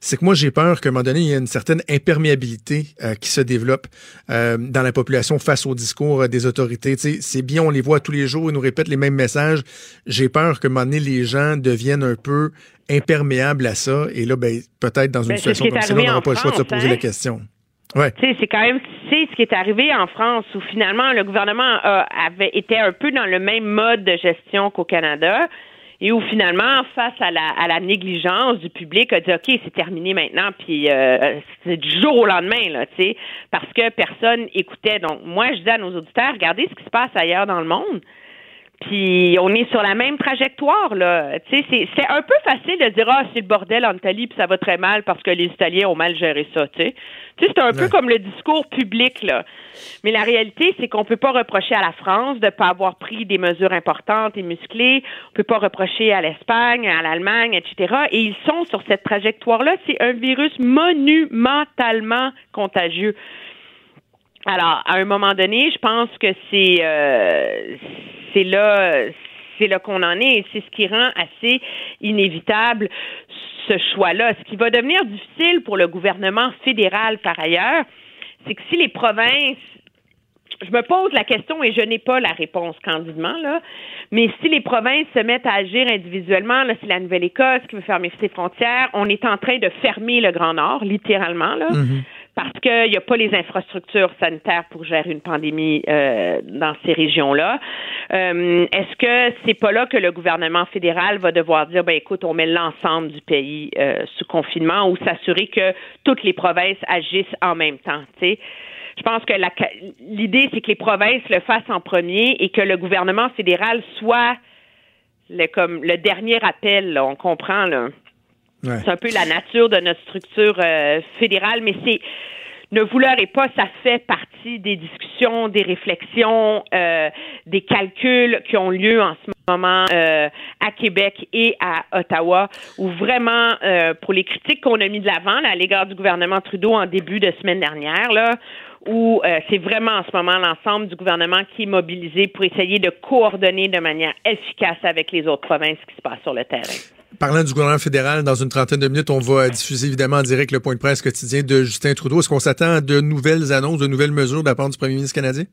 c'est que moi, j'ai peur qu'à un moment donné, il y a une certaine imperméabilité euh, qui se développe dans la population face au discours des autorités. C'est bien, on les voit tous les jours, ils nous répètent les mêmes messages. J'ai peur que un moment donné, les gens deviennent un peu imperméable à ça. Et là, ben, peut-être dans une ben, situation comme ça, on n'aura pas le choix de se poser la hein. question. Ouais. C'est quand même c'est ce qui est arrivé en France où finalement le gouvernement avait été un peu dans le même mode de gestion qu'au Canada et où finalement face à la, à la négligence du public a dit ok c'est terminé maintenant puis euh, c'est du jour au lendemain là tu sais parce que personne écoutait donc moi je dis à nos auditeurs regardez ce qui se passe ailleurs dans le monde puis on est sur la même trajectoire là. Tu sais, c'est un peu facile de dire ah c'est le bordel en Italie puis ça va très mal parce que les Italiens ont mal géré ça. Tu sais, c'est un peu comme le discours public là. Mais la réalité c'est qu'on peut pas reprocher à la France de pas avoir pris des mesures importantes et musclées. On peut pas reprocher à l'Espagne, à l'Allemagne, etc. Et ils sont sur cette trajectoire là. C'est un virus monumentalement contagieux. Alors, à un moment donné, je pense que c'est euh, c'est là c'est là qu'on en est et c'est ce qui rend assez inévitable ce choix-là. Ce qui va devenir difficile pour le gouvernement fédéral par ailleurs, c'est que si les provinces je me pose la question et je n'ai pas la réponse candidement, là. Mais si les provinces se mettent à agir individuellement, là, c'est la Nouvelle-Écosse qui veut fermer ses frontières. On est en train de fermer le Grand Nord, littéralement, là. Mm-hmm parce qu'il n'y a pas les infrastructures sanitaires pour gérer une pandémie euh, dans ces régions-là. Euh, est-ce que c'est pas là que le gouvernement fédéral va devoir dire, ben écoute, on met l'ensemble du pays euh, sous confinement ou s'assurer que toutes les provinces agissent en même temps, tu sais? Je pense que l'idée, c'est que les provinces le fassent en premier et que le gouvernement fédéral soit le, comme le dernier appel. on comprend là. C'est un peu la nature de notre structure euh, fédérale, mais c'est ne et pas, ça fait partie des discussions, des réflexions, euh, des calculs qui ont lieu en ce moment euh, à Québec et à Ottawa, où vraiment, pour les critiques qu'on a mis de l'avant à l'égard du gouvernement Trudeau en début de semaine dernière, là, où c'est vraiment en ce moment l'ensemble du gouvernement qui est mobilisé pour essayer de coordonner de manière efficace avec les autres provinces ce qui se passe sur le terrain. Parlant du gouvernement fédéral, dans une trentaine de minutes, on va diffuser évidemment en direct le point de presse quotidien de Justin Trudeau. Est-ce qu'on s'attend à de nouvelles annonces, de nouvelles mesures de la part du premier ministre canadien?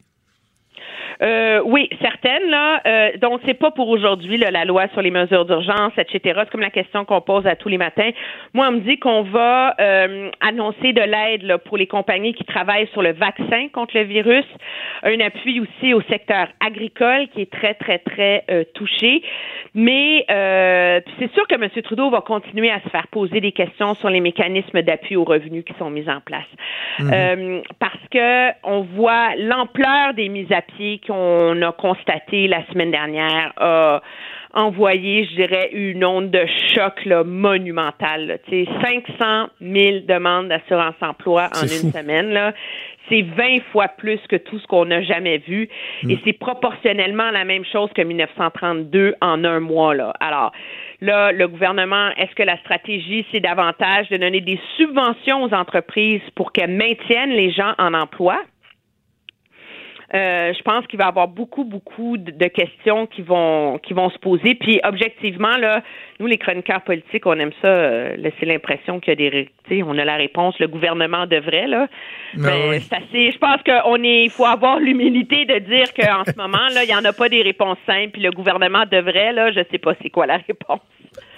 Euh, oui, certaines là. Euh, donc c'est pas pour aujourd'hui la loi sur les mesures d'urgence, etc. C'est comme la question qu'on pose à tous les matins. Moi, on me dit qu'on va euh, annoncer de l'aide pour les compagnies qui travaillent sur le vaccin contre le virus, un appui aussi au secteur agricole qui est très très très euh, touché. Mais euh, c'est sûr que M. Trudeau va continuer à se faire poser des questions sur les mécanismes d'appui aux revenus qui sont mis en place, Euh, parce que on voit l'ampleur des mises à pied qu'on a constatées la semaine dernière a envoyé, je dirais, une onde de choc là, monumentale. là. Tu sais, 500 000 demandes d'assurance emploi en une fou. semaine. Là. C'est 20 fois plus que tout ce qu'on n'a jamais vu. Et c'est proportionnellement la même chose que 1932 en un mois. Là. Alors, là, le gouvernement, est-ce que la stratégie, c'est davantage de donner des subventions aux entreprises pour qu'elles maintiennent les gens en emploi? Euh, je pense qu'il va y avoir beaucoup, beaucoup de, de questions qui vont qui vont se poser. Puis objectivement, là, nous, les chroniqueurs politiques, on aime ça, euh, laisser l'impression qu'il y a des ré- tu sais, on a la réponse, le gouvernement devrait, là. Non, Mais Ah oui. c'est assez- je pense qu'on est il faut avoir l'humilité de dire qu'en ce moment, là, il n'y en a pas des réponses simples, puis le gouvernement devrait, là, je sais pas c'est quoi la réponse.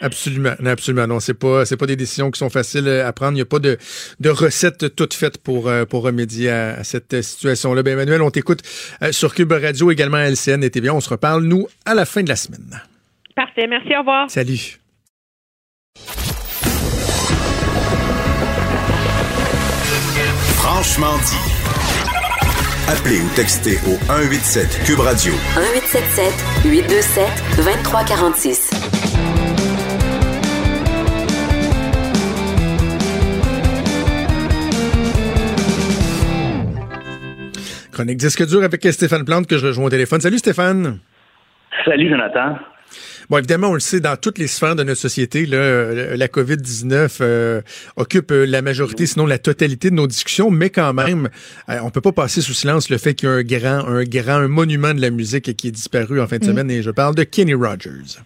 Absolument, non, absolument. Non, c'est pas, c'est pas des décisions qui sont faciles à prendre. Il n'y a pas de, de recette toute faite pour, euh, pour remédier à, à cette situation-là. Ben, Emmanuel, on t'écoute euh, sur Cube Radio, également à LCN et TVA. On se reparle, nous, à la fin de la semaine. Parfait, merci, au revoir. Salut. Franchement dit. Appelez ou textez au 187 Cube Radio 1877 827 2346. Chronique Disque dur avec Stéphane Plante que je rejoins au téléphone. Salut Stéphane. Salut, Jonathan. Bon, évidemment, on le sait, dans toutes les sphères de notre société, là, euh, la COVID-19 euh, occupe euh, la majorité, sinon la totalité de nos discussions, mais quand même, euh, on peut pas passer sous silence le fait qu'il y a un grand, un grand, un monument de la musique qui est disparu en fin de semaine, et je parle de Kenny Rogers.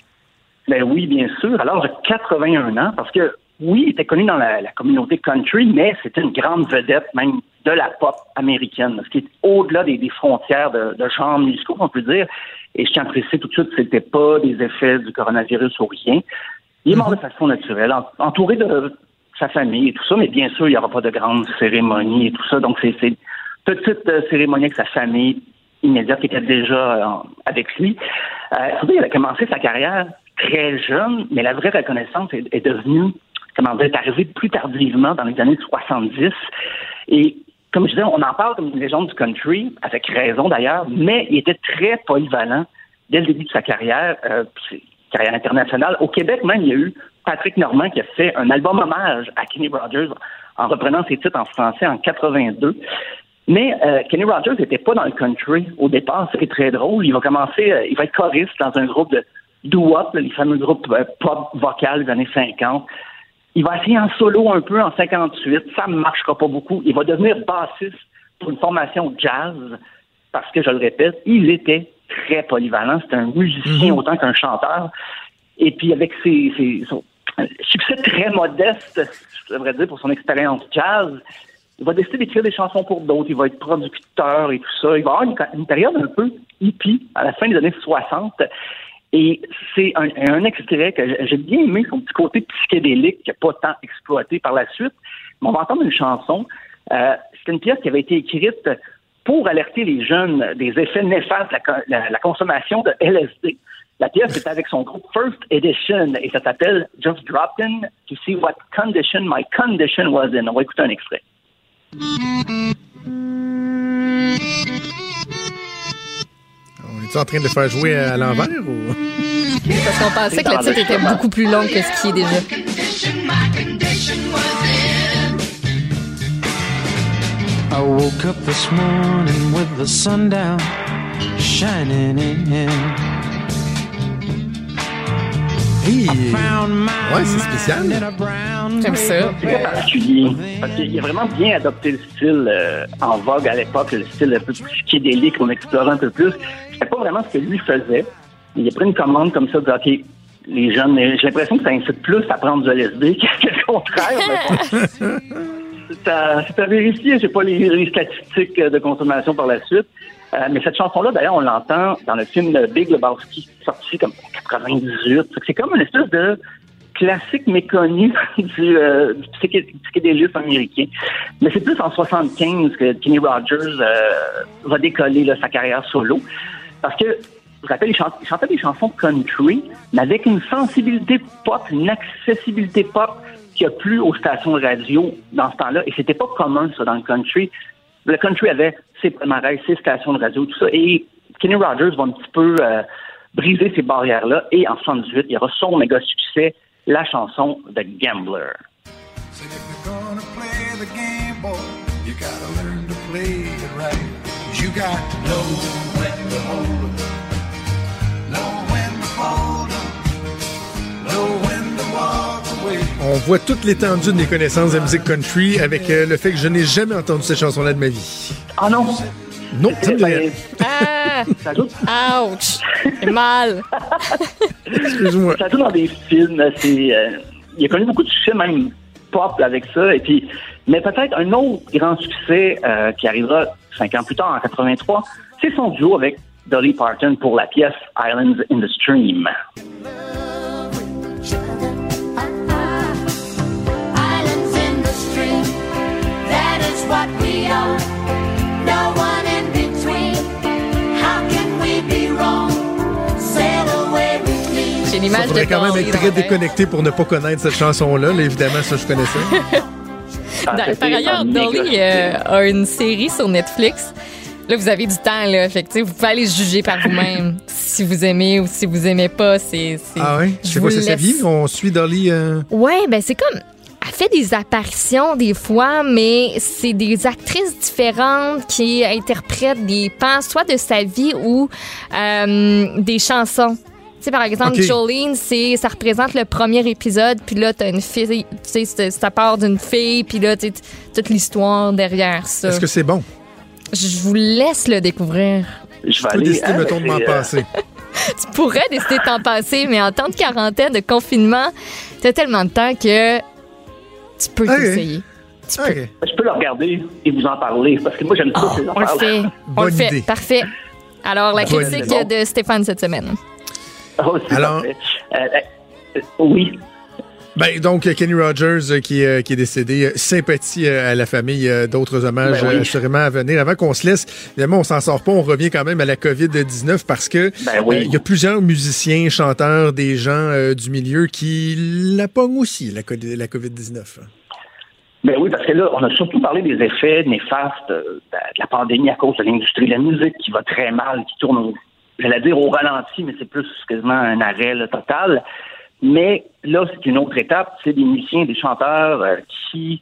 Ben oui, bien sûr. Alors, j'ai 81 ans, parce que oui, il était connu dans la, la communauté country, mais c'était une grande vedette, même de la pop américaine, ce qui est au-delà des, des frontières de, de genres musicaux, on peut dire. Et je tiens à préciser tout de suite c'était pas des effets du coronavirus ou rien. Il est mort de façon naturelle, en- entouré de sa famille et tout ça, mais bien sûr, il n'y aura pas de grande cérémonie et tout ça. Donc, c'est une petite euh, cérémonie avec sa famille immédiate qui était déjà euh, avec lui. Euh, il a commencé sa carrière très jeune, mais la vraie reconnaissance est, est devenue, comment dire, est arrivée plus tardivement dans les années 70. Et comme je disais, on en parle comme une légende du country, avec raison d'ailleurs, mais il était très polyvalent dès le début de sa carrière, euh, carrière internationale. Au Québec même, il y a eu Patrick Normand qui a fait un album hommage à Kenny Rogers en reprenant ses titres en français en 82. Mais euh, Kenny Rogers n'était pas dans le country au départ. C'est très drôle. Il va commencer, euh, il va être choriste dans un groupe de doo-wop, les fameux groupes euh, pop vocal des années 50. Il va essayer en solo un peu en 58. Ça ne marchera pas beaucoup. Il va devenir bassiste pour une formation jazz parce que, je le répète, il était très polyvalent. C'était un musicien autant qu'un chanteur. Et puis, avec ses, ses- son succès très modeste, je devrais dire, pour son expérience jazz, il va décider d'écrire des chansons pour d'autres. Il va être producteur et tout ça. Il va avoir une, une période un peu hippie à la fin des années 60. Et c'est un, extrait que j'ai- bien aimé, son petit côté psychédélique qui n'a pas tant exploité par la suite. Mais on va entendre une chanson. Euh, c'est une pièce qui avait été écrite pour alerter les jeunes des effets néfastes de la, co- la- la consommation de LSD. La pièce est avec son groupe First Edition et ça s'appelle Just Dropped In to see what condition my condition was in. On va écouter un extrait. Est en train de le faire jouer à l'envers ou? Parce qu'on pensait que le titre était beaucoup plus long que ce qui est déjà. I woke up this morning with the sun down shining in. Hey! Ouais, c'est spécial. J'aime ça. particulier. Parce qu'il a vraiment bien adopté le style euh, en vogue à l'époque, le style un peu psychédélique qu'on explorait un peu plus. C'était pas vraiment ce que lui faisait. Il a pris une commande comme ça de dire, OK, les jeunes, mais j'ai l'impression que ça incite plus à prendre du LSD *laughs* que le contraire. mais *laughs* c'est à, c'est à vérifier. J'ai pas les, les statistiques de consommation par la suite. Euh, mais cette chanson-là, d'ailleurs, on l'entend dans le film Big Lebowski, sorti comme en 98. Fait que C'est comme une espèce de classique méconnu *laughs* du, euh, du psyché- psychédélisme américain. Mais c'est plus en 75 que Kenny Rogers euh, va décoller là, sa carrière solo. Parce que, je rappelle, il, chante- il chantait des chansons country, mais avec une sensibilité pop, une accessibilité pop qui a plu aux stations radio dans ce temps-là. Et c'était pas commun, ça, dans le country. Le country avait ses palmarès, ses stations de radio, tout ça. Et Kenny Rogers va un petit peu euh, briser ces barrières-là. Et en 78, il y aura son méga succès, la chanson The Gambler. On voit toute l'étendue de mes connaissances de musique country avec euh, le fait que je n'ai jamais entendu cette chanson-là de ma vie. Ah non! Non, ça me dit rien. Ah! Ça joue, Ouch! C'est mal. *laughs* Excuse-moi. ça joue dans des films. C'est, euh, il a connu beaucoup de succès, même pop avec ça. Et puis, mais peut-être un autre grand succès euh, qui arrivera cinq ans plus tard, en 83, c'est son duo avec Dolly Parton pour la pièce Islands in the Stream. Ça faudrait quand même être très déconnecté pour ne pas connaître cette chanson-là. Là, évidemment, ça, je connaissais. *laughs* Dans- par ailleurs, Dolly euh, a une série sur Netflix. Là, vous avez du temps, là. Fait que, vous pouvez aller juger par vous-même *laughs* si vous aimez ou si vous aimez pas. C'est, Ah ouais? Je sais vous pas, c'est sa vie? On suit Dolly. euh, Ouais, ben c'est comme. Fait des apparitions des fois, mais c'est des actrices différentes qui interprètent des pans, soit de sa vie ou euh, des chansons. Tu sais, par exemple. Jolene, c'est, ça représente le premier épisode, puis là, t'as une fille, tu sais, c'est- ça part d'une fille, puis là, tu sais, toute l'histoire derrière ça. Est-ce que c'est bon? Je vous laisse le découvrir. Je vais aller. décider, ah, mettons, de m'en euh, passer. *laughs* Tu pourrais décider de t'en passer, mais en temps de quarantaine, de confinement, t'as tellement de temps que tu peux. Tu. OK. Je peux le regarder et vous en parler parce que moi j'aime ça. ces On le fait. On le Bonne fait. idée. Parfait. Alors, la Bonne critique idée. de Stéphane cette semaine. Oh, Alors- euh, euh, oui. Ben, donc, Kenny Rogers euh, qui, euh, qui est décédé. Euh, Sympathie à la famille. D'autres hommages Ben oui. assurément à venir. Avant qu'on se laisse, évidemment, on s'en sort pas. On revient quand même à la COVID-19 parce que Ben oui. euh, il y a plusieurs musiciens, chanteurs, des gens euh, du milieu qui la pognent aussi, la, co- la COVID-19. Ben oui, parce que là, on a surtout parlé des effets néfastes euh, de la pandémie à cause de l'industrie de la musique qui va très mal, qui tourne, au, j'allais dire au ralenti, mais c'est plus quasiment un arrêt là, total. Mais là, c'est une autre étape. C'est des musiciens, des chanteurs euh, qui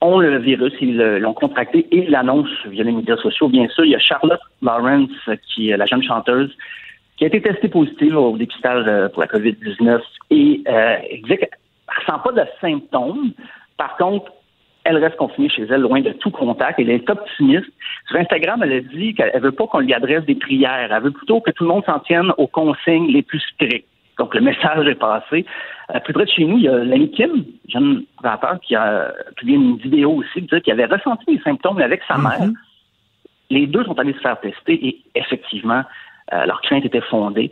ont le virus, ils le- l'ont contracté et l'annoncent via les médias sociaux. Bien sûr, il y a Charlotte Lawrence, euh, qui est la jeune chanteuse, qui a été testée positive au dépistage euh, pour la COVID-19 et euh, elle qu'elle ne ressent pas de symptômes. Par contre, elle reste confinée chez elle, loin de tout contact. Elle est optimiste. Sur Instagram, elle a dit qu'elle veut pas qu'on lui adresse des prières. Elle veut plutôt que tout le monde s'en tienne aux consignes les plus strictes. Donc, le message est passé. Euh, plus près de chez nous, il y a l'ami Kim, jeune rappeur, qui a publié une vidéo aussi, qui disait qu'il avait ressenti des symptômes avec sa mère. Les deux sont allés se faire tester et effectivement, euh, leur crainte était fondée.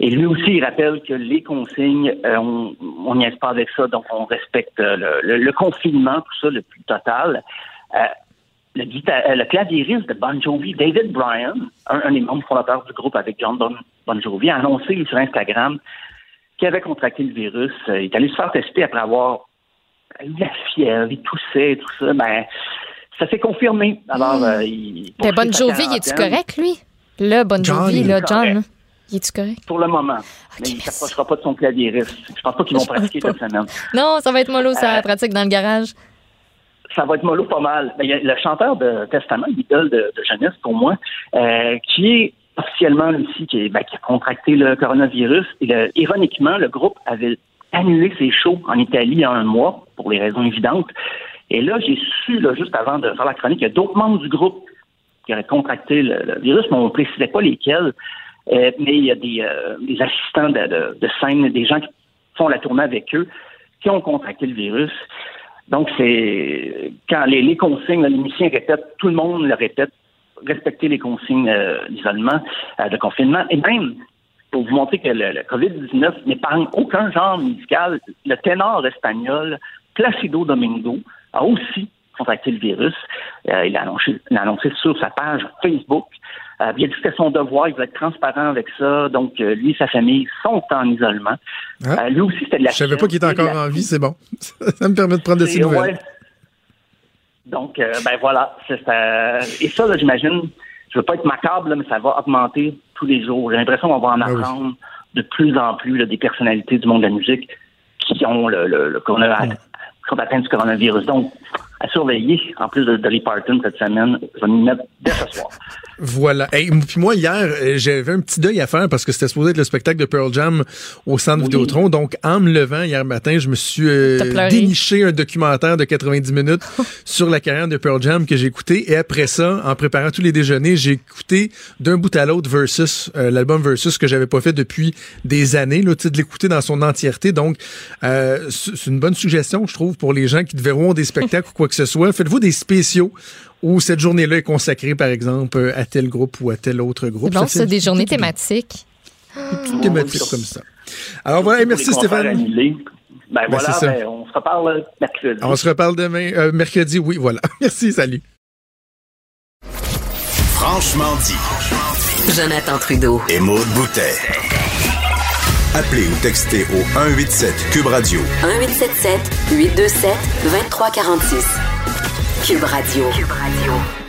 Et lui aussi, il rappelle que les consignes, euh, on n'y est pas avec ça, donc on respecte euh, le, le- le confinement, tout ça, le plus total. Le, claviériste de Bon Jovi, David Bryan, un, un des membres fondateurs du groupe avec John Bon, Bon Jovi, a annoncé sur Instagram qu'il avait contracté le virus. Euh, il est allé se faire tester après avoir eu la fièvre, il toussait et tout ça. Ben, ça s'est confirmé. Alors, euh, il Mais poursuit Bon sa Jovi, il est-tu correct, lui? Là, Bon John, Jovi, là, John. Il est-tu correct? Pour le moment. mais il ne s'approchera pas de son claviériste. Je pense pas qu'ils vont pratiquer cette semaine. Non, ça va être mollo, ça, Euh, la pratique dans le garage. Ça va être mollo pas mal. Mais il y a le chanteur de Testament, l'idole de, de jeunesse pour moi, euh, qui est officiellement aussi qui, ben, qui a contracté le coronavirus. Ironiquement, le groupe avait annulé ses shows en Italie a un mois pour les raisons évidentes. Et là, j'ai su, là, juste avant de faire la chronique, qu'il y a d'autres membres du groupe qui auraient contracté le, virus, mais on ne précisait pas lesquels. Euh, mais il y a des, euh, assistants de, scène, des gens qui font la tournée avec eux, qui ont contracté le virus. Donc, c'est quand les, les consignes, les musiciens répètent, tout le monde le répète, respecter les consignes euh, d'isolement, euh, de confinement, et même pour vous montrer que le, le COVID-19 n'épargne aucun genre médical, le ténor espagnol Placido Domingo a aussi contracté le virus. Euh, il, a annoncé, annoncé sur sa page Facebook. Euh, il a dit que c'était son devoir, il voulait être transparent avec ça. Donc, euh, lui et sa famille sont en isolement. Euh, lui aussi, c'était de la Je savais pas qu'il était encore en vie, c'est bon. *laughs* Ça me permet de prendre de ses nouvelles. ouais. Donc, euh, ben voilà. c'est ça. et ça, là, j'imagine, je veux pas être macabre, là, mais ça va augmenter tous les jours. J'ai l'impression qu'on va en Ah oui. apprendre de plus en plus là, des personnalités du monde de la musique qui ont le, le, le corona- qui sont atteints du coronavirus. Donc, à surveiller, en plus de Dolly Parton cette semaine, je vais m'y mettre dès ce soir. *laughs* Voilà. Hey, m- puis moi, hier, euh, j'avais un petit deuil à faire parce que c'était supposé être le spectacle de Pearl Jam au centre Vidéotron. Donc, en me levant hier matin, je me suis euh, déniché un documentaire de 90 minutes *laughs* sur la carrière de Pearl Jam que j'ai écouté. Et après ça, en préparant tous les déjeuners, j'ai écouté d'un bout à l'autre Versus, euh, l'album Versus que j'avais pas fait depuis des années, là, tu sais, de l'écouter dans son entièreté. Donc, euh, c'est c'est une bonne suggestion, je trouve, pour les gens qui verront des spectacles ou quoi que ce soit. Faites-vous des spéciaux où cette journée-là est consacrée, par exemple, euh, à tel groupe ou à tel autre groupe. Bon, Ça c'est des journées thématiques. Des petites thématiques comme ça. Alors voilà, et merci Stéphane. Ben, Ben, voilà, ben, on se reparle mercredi. On se reparle demain, euh, mercredi, oui, voilà. *laughs* Merci, salut. Franchement dit. Jonathan Trudeau. Et Maude Boutet. Appelez ou textez au 187 Cube Radio 1877 827 2346. Cube Radio. Cube Radio.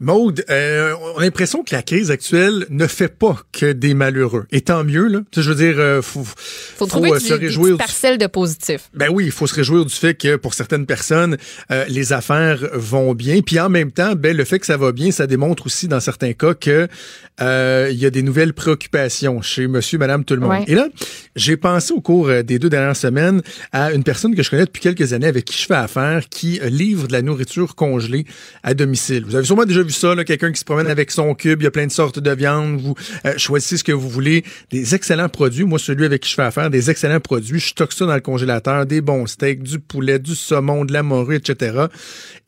Maude, euh, on a l'impression que la crise actuelle ne fait pas que des malheureux. Et tant mieux, là. Je veux dire, euh, faut, Faut, trouver euh, du, se des réjouir. du- parcelles de positif. Ben oui, il faut se réjouir du fait que pour certaines personnes, euh, les affaires vont bien. Puis en même temps, ben le fait que ça va bien, ça démontre aussi dans certains cas que euh, il y a des nouvelles préoccupations chez Monsieur, Madame, tout le monde. Ouais. Et là, j'ai pensé au cours euh, des deux dernières semaines à une personne que je connais depuis quelques années avec qui je fais affaire, qui livre de la nourriture congelée à domicile. Vous avez sûrement déjà vu ça, quelqu'un qui se promène avec son cube, il y a plein de sortes de viande, vous euh, choisissez ce que vous voulez, des excellents produits. Moi, celui avec qui je fais affaire, des excellents produits. Je stocke ça dans le congélateur, des bons steaks, du poulet, du saumon, de la morue, etc.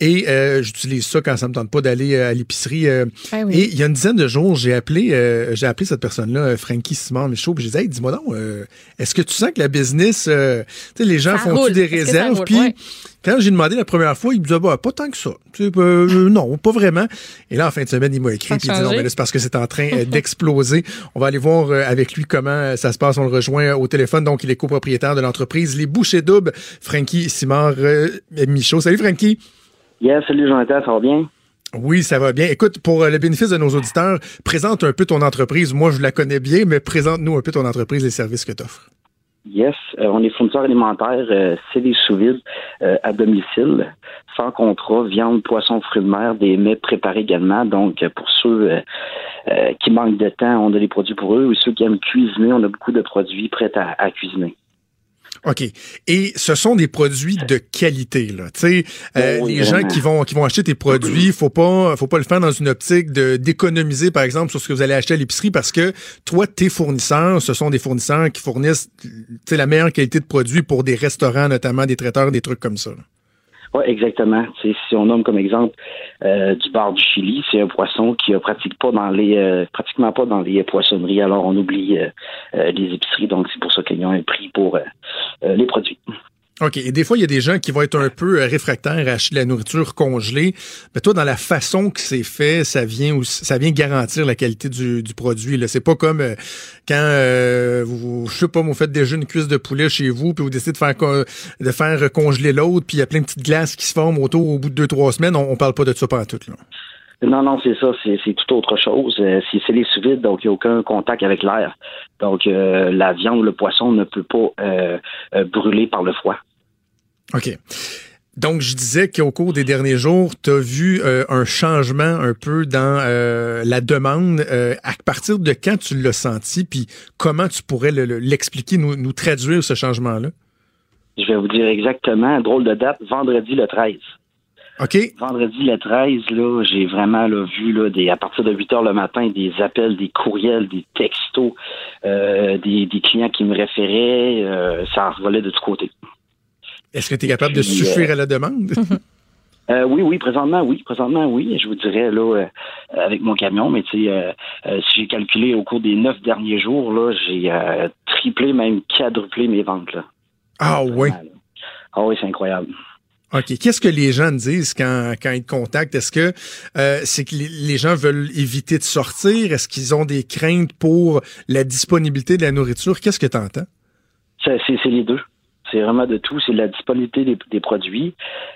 Et euh, j'utilise ça quand ça me tente pas d'aller euh, à l'épicerie. euh. Ah oui. Et il y a une dizaine de jours, j'ai appelé, euh, j'ai appelé cette personne-là, Frankie Simon Michaud, puis j'ai dit, hey, dis-moi donc, est-ce que tu sens que la business, tu sais, les gens Ça font roule. des réserves, puis Ouais. Quand j'ai demandé la première fois, il me disait bah, pas tant que ça. Tu sais, euh, non, pas vraiment. Et là, en fin de semaine, il m'a écrit puis il dit non, mais là, c'est parce que c'est en train euh, *laughs* d'exploser. On va aller voir euh, avec lui comment euh, ça se passe. On le rejoint euh, au téléphone. Donc, il est copropriétaire de l'entreprise Les Bouchées Doubles, Frankie Simard euh, Michaud. Salut, Frankie. Yes, salut Jonathan, ça va bien? Oui, ça va bien. Écoute, pour euh, le bénéfice de nos auditeurs, présente un peu ton entreprise. Moi, je la connais bien, mais présente-nous un peu ton entreprise, les services que tu offres. Yes, euh, on est fournisseur alimentaire, euh, c'est des sous-vides euh, à domicile, sans contrat, viande, poisson, fruits de mer, des mets préparés également. Donc, euh, pour ceux euh, euh, qui manquent de temps, on a des produits pour eux. Ou ceux qui aiment cuisiner, on a beaucoup de produits prêts à, à cuisiner. OK. Et ce sont des produits de qualité, là. Tu sais, euh, Oh les gens qui vont, qui vont acheter tes produits, faut pas, faut pas le faire dans une optique de d'économiser, par exemple, sur ce que vous allez acheter à l'épicerie parce que toi, tes fournisseurs, ce sont des fournisseurs qui fournissent, tu sais, la meilleure qualité de produits pour des restaurants, notamment des traiteurs, des trucs comme ça. là. Oui, exactement. Tu sais, si on nomme comme exemple euh, du bar du Chili, c'est un poisson qui ne pratique pas dans les euh, pratiquement pas dans les poissonneries, alors on oublie euh, euh, les épiceries, donc c'est pour ça qu'ils ont un prix pour euh, euh, les produits. OK. Et des fois, il y a des gens qui vont être un peu euh, réfractaires à la nourriture congelée. Mais toi, dans la façon que c'est fait, ça vient aussi- ça vient garantir la qualité du, du produit. Là, c'est pas comme euh, quand euh, vous, je sais pas, vous faites déjà une cuisse de poulet chez vous, puis vous décidez de faire de faire congeler l'autre, puis il y a plein de petites glaces qui se forment autour au bout de deux trois semaines. On, on parle pas de ça pas tout là. Non, non, c'est ça, c'est c'est tout autre chose. Euh, c'est c'est les sous-vides, donc il n'y a aucun contact avec l'air. Donc euh, la viande ou le poisson ne peut pas euh, euh, brûler par le froid. OK. Donc, je disais qu'au cours des derniers jours, tu as vu euh, un changement un peu dans euh, la demande. Euh, à partir de quand tu l'as senti, puis comment tu pourrais le- le- l'expliquer, nous, nous traduire ce changement-là? Je vais vous dire exactement, drôle de date, vendredi le 13. OK. Vendredi le 13, là, j'ai vraiment là, vu là, des, à partir de 8 heures le matin des appels, des courriels, des textos, des, des clients qui me référaient. ça revolait de tous côtés. Est-ce que tu es capable de suffire euh, à la demande? *laughs* Euh, oui, oui, présentement, oui. Présentement, oui. Je vous dirais, là, euh, avec mon camion, mais tu sais, euh, si j'ai calculé au cours des neuf derniers jours, là, j'ai triplé, même quadruplé mes ventes, là. Ah oui. Ah oui, c'est incroyable. OK. Qu'est-ce que les gens disent quand, quand ils te contactent? Est-ce que euh, c'est que les, gens veulent éviter de sortir? Est-ce qu'ils ont des craintes pour la disponibilité de la nourriture? Qu'est-ce que tu entends? C'est les deux. C'est vraiment de tout. C'est la disponibilité des, produits.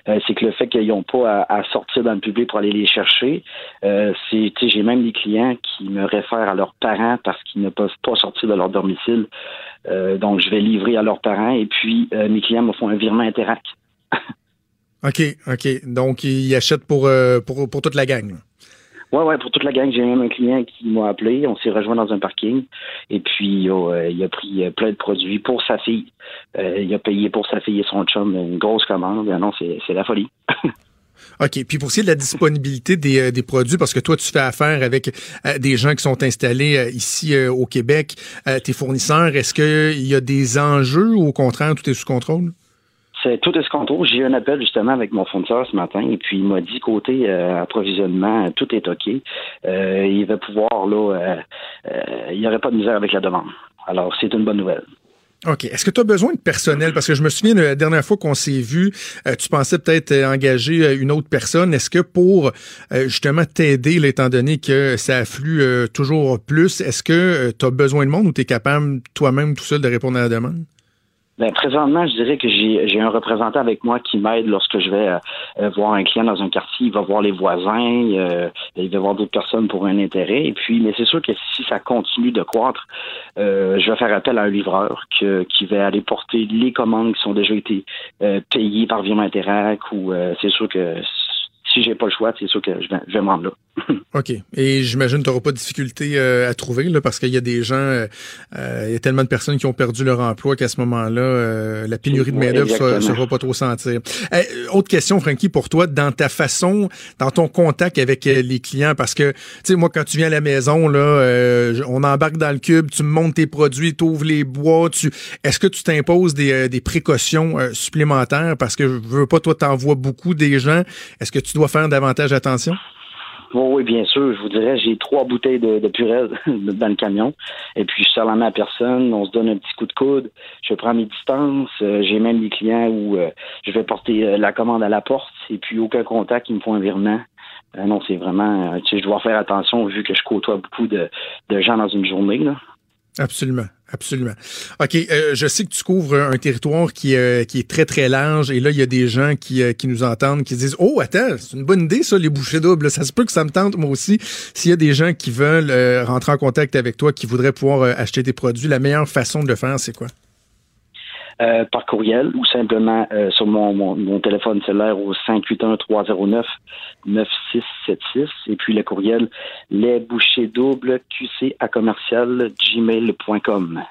Euh, c'est que le fait qu'ils n'ont pas à, sortir dans le public pour aller les chercher. Euh, j'ai même des clients qui me réfèrent à leurs parents parce qu'ils ne peuvent pas sortir de leur domicile. Euh, donc, je vais livrer à leurs parents et puis mes clients me font un virement Interac. *laughs* OK, OK. Donc, ils achètent pour, pour, pour toute la gang. Ouais, ouais, pour toute la gang, j'ai même un client qui m'a appelé. On s'est rejoint dans un parking. Et puis, oh, euh, il a pris euh, plein de produits pour sa fille. Euh, il a payé pour sa fille et son chum une grosse commande. Ah non, c'est la folie. *laughs* OK. Puis pour ce qui est de la disponibilité des, des produits, parce que toi, tu fais affaire avec des gens qui sont installés ici au Québec, tes fournisseurs, est-ce qu'il y a des enjeux ou au contraire, tout est sous contrôle? C'est tout contour. J'ai eu un appel justement avec mon fournisseur ce matin et puis il m'a dit côté euh, approvisionnement, tout est OK. Euh, il va pouvoir, là, euh, il n'y aurait pas de misère avec la demande. Alors, c'est une bonne nouvelle. OK. Est-ce que tu as besoin de personnel? Parce que je me souviens, la dernière fois qu'on s'est vu, tu pensais peut-être engager une autre personne. Est-ce que pour justement t'aider, étant donné que ça afflue toujours plus, est-ce que tu as besoin de monde ou tu es capable toi-même tout seul de répondre à la demande? Ben, présentement, je dirais que j'ai un représentant avec moi qui m'aide lorsque je vais euh, euh, voir un client dans un quartier. Il va voir les voisins, euh, il va voir d'autres personnes pour un intérêt. Et puis, mais c'est sûr que si ça continue de croître, euh, je vais faire appel à un livreur que- qui va aller porter les commandes qui sont déjà été euh, payées par virement Interac ou euh, c'est sûr que si j'ai pas le choix, c'est sûr que je vais, je vais là. *laughs* OK. Et j'imagine que tu n'auras pas de difficulté euh, à trouver, là, parce qu'il y a des gens, euh, euh, il y a tellement de personnes qui ont perdu leur emploi qu'à ce moment-là, euh, la pénurie de main-d'œuvre ne se, va pas trop sentir. Autre question, Frankie, pour toi, dans ta façon, dans ton contact avec euh, les clients, parce que, tu sais, moi, quand tu viens à la maison, là, euh, on embarque dans le cube, tu me montes tes produits, tu ouvres les bois, tu, est-ce que tu t'imposes des, des précautions supplémentaires? Parce que je veux pas, toi, t'envoies beaucoup des gens. Est-ce que tu dois faire davantage attention? Oui, oui, bien sûr. Je vous dirais, j'ai trois bouteilles de, de purée *laughs* dans le camion. Et puis, je sers la main à personne. On se donne un petit coup de coude. Je prends mes distances. Euh, j'ai même des clients où euh, je vais porter euh, la commande à la porte et puis aucun contact, ils me font un virement. Non, c'est vraiment... tu je dois faire attention vu que je côtoie beaucoup de, gens dans une journée. Absolument, absolument. OK, euh, je sais que tu couvres un territoire qui, euh, qui est très, très large et là, il y a des gens qui, euh, qui nous entendent, qui disent « Oh, attends, c'est une bonne idée, ça, les bouchées doubles. Ça se peut que ça me tente, moi aussi. » S'il y a des gens qui veulent rentrer en contact avec toi, qui voudraient pouvoir acheter tes produits, la meilleure façon de le faire, c'est quoi? Euh, par courriel ou simplement euh, sur mon, mon, mon téléphone cellulaire au 581-309-9676 et puis le courriel les bouchées doubles qc à commercial gmail.com.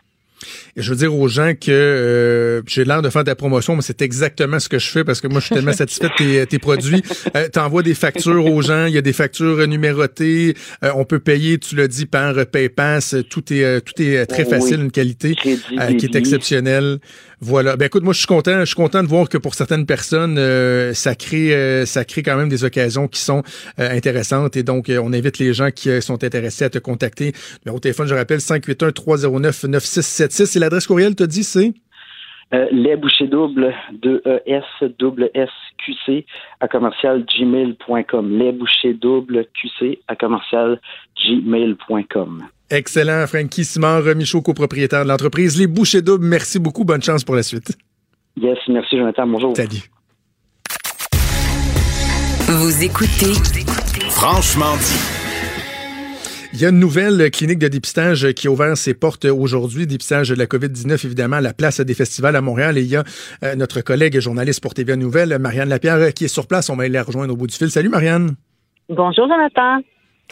Et je veux dire aux gens que euh, j'ai l'air de faire de la promotion, mais c'est exactement ce que je fais parce que moi, je suis tellement satisfait de tes, tes produits. Euh, tu envoies des factures aux gens, il y a des factures numérotées, euh, on peut payer, tu l'as dit, par PayPass, tout est, tout est très Oui. facile, une qualité qui est exceptionnelle. Voilà. Ben écoute, moi je suis content, je suis content de voir que pour certaines personnes, euh, ça crée, euh, ça crée quand même des occasions qui sont euh, intéressantes et donc euh, on invite les gens qui euh, sont intéressés à te contacter. Numéro téléphone, je rappelle 581 309 9676 et l'adresse courriel te dit c'est? Euh, les bouchées doubles de ES double S QC à commercial gmail.com. Les bouchées doubles QC à commercial gmail.com. excellent Frankie Simard, Michaud copropriétaire de l'entreprise Les Bouchées Doubles. Merci beaucoup, bonne chance pour la suite. Yes, merci Jonathan, bonjour. Salut. Vous écoutez Franchement dit. Il y a une nouvelle clinique de dépistage qui a ouvert ses portes aujourd'hui, dépistage de la COVID-19, évidemment, à la place des festivals à Montréal. Et il y a euh, notre collègue journaliste pour TVA Nouvelle, Marianne Lapierre, qui est sur place. On va aller la rejoindre au bout du fil. Salut, Marianne. Bonjour, Jonathan.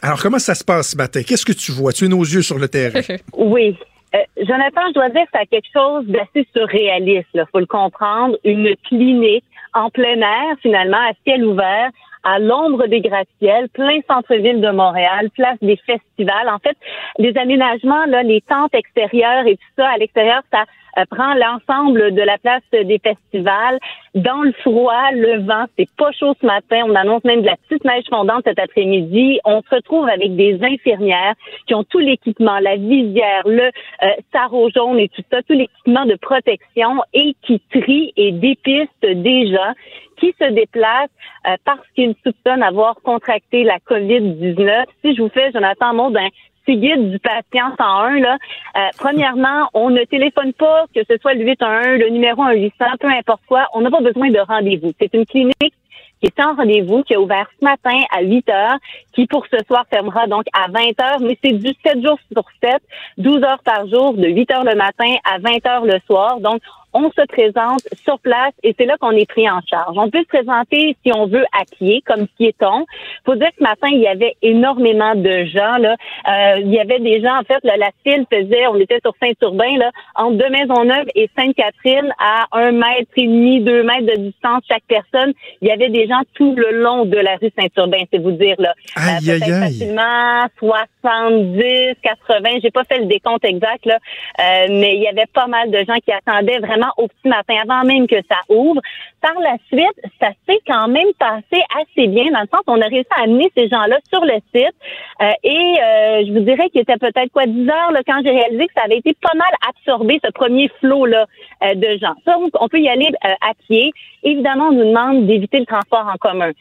Alors, comment ça se passe ce matin? Qu'est-ce que tu vois? Tu es nos yeux sur le terrain. *laughs* Oui. Euh, Jonathan, je dois dire que c'est quelque chose d'assez surréaliste. Il faut le comprendre. Une clinique en plein air, finalement, à ciel ouvert, à l'ombre des gratte-ciels, plein centre-ville de Montréal, place des festivals. En fait, les aménagements, là, les tentes extérieures et tout ça, à l'extérieur, ça prend l'ensemble de la place des festivals. Dans le froid, le vent, c'est pas chaud ce matin. On annonce même de la petite neige fondante cet après-midi. On se retrouve avec des infirmières qui ont tout l'équipement, la visière, le euh, sarrau jaune et tout ça, tout l'équipement de protection et qui trient et dépistent des gens qui se déplacent euh, parce qu'ils soupçonnent avoir contracté la COVID-19. Si je vous fais, Jonathan, mot d'un petit guide du patient 101, là, euh, premièrement, on ne téléphone pas, que ce soit le 811, le numéro 1800, peu importe quoi, on n'a pas besoin de rendez-vous. C'est une clinique qui est en rendez-vous, qui a ouvert ce matin à 8 heures, qui pour ce soir fermera donc à 20 heures, mais c'est du 7 jours sur 7, 12 heures par jour, de 8 heures le matin à 20 heures le soir. Donc, on se présente sur place et c'est là qu'on est pris en charge. On peut se présenter si on veut à pied, comme piéton. Faut dire que ce matin, il y avait énormément de gens. Là. Euh, il y avait des gens, en fait, là, la file faisait, on était sur Saint-Urbain, là, entre deux Maisonneuve et Sainte-Catherine, à un mètre et demi, deux mètres de distance chaque personne. Il y avait des gens tout le long de la rue Saint-Urbain, c'est vous dire. Là. Euh, Aïe, aïe, peut-être aïe. facilement 70, 80. J'ai pas fait le décompte exact, là, euh, mais il y avait pas mal de gens qui attendaient vraiment au petit matin, avant même que ça ouvre. Par la suite, ça s'est quand même passé assez bien, dans le sens qu'on a réussi à amener ces gens-là sur le site. Euh, et euh, je vous dirais qu'il était peut-être quoi 10 heures là, quand j'ai réalisé que ça avait été pas mal absorbé, ce premier flot là euh, de gens. Ça, on, on peut y aller euh, à pied. Évidemment, on nous demande d'éviter le transport en commun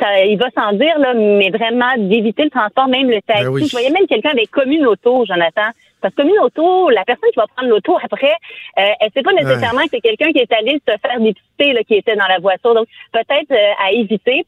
ça, il va sans dire, là, mais vraiment d'éviter le transport, même le taxi. Ben oui. Je voyais même quelqu'un avec commune auto, Jonathan. Parce que commune auto, la personne qui va prendre l'auto après, euh, elle sait pas nécessairement que c'est quelqu'un qui est allé se faire dépister, là, qui était dans la voiture. Donc, peut-être euh, à éviter.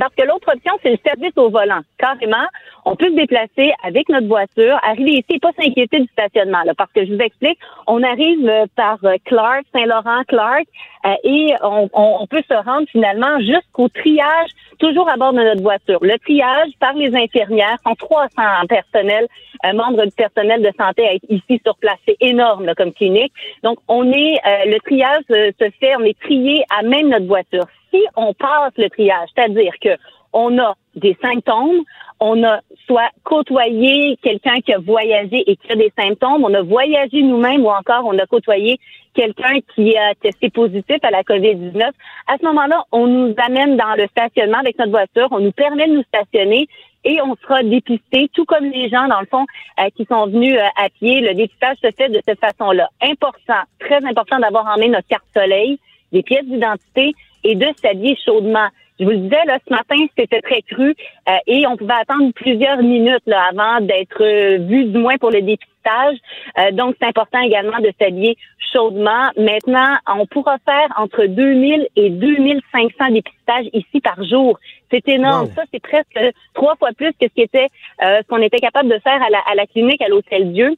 Parce que l'autre option, c'est le service au volant. Carrément, on peut se déplacer avec notre voiture, arriver ici et pas s'inquiéter du stationnement. Là, parce que je vous explique, on arrive euh, par euh, Clark, Saint-Laurent, Clark, euh, et on, on- peut se rendre finalement jusqu'au triage, toujours à bord de notre voiture. Le triage par les infirmières, sont 300 personnels, euh, membres du personnel de santé à être ici sur place. C'est énorme là, comme clinique. Donc, on est, euh, le triage euh, se fait, on est trié à même notre voiture. Si on passe le triage, c'est-à-dire que on a des symptômes, on a soit côtoyé quelqu'un qui a voyagé et qui a des symptômes, on a voyagé nous-mêmes ou encore on a côtoyé quelqu'un qui a testé positif à la COVID-19. À ce moment-là, on nous amène dans le stationnement avec notre voiture, on nous permet de nous stationner et on sera dépisté, tout comme les gens, dans le fond, euh, qui sont venus euh, à pied. Le dépistage se fait de cette façon-là. Important, très important d'avoir en main notre carte soleil, des pièces d'identité et de s'habiller chaudement. Je vous le disais, là, ce matin, c'était très cru euh, et on pouvait attendre plusieurs minutes là, avant d'être euh, vu, du moins pour le dépistage. Euh, donc, c'est important également de s'habiller chaudement. Maintenant, on pourra faire entre 2000 et 2500 dépistages ici par jour. C'est énorme. Wow. Ça, c'est presque trois fois plus que ce était, euh, ce qu'on était capable de faire à la, à la clinique, à l'Hôtel Dieu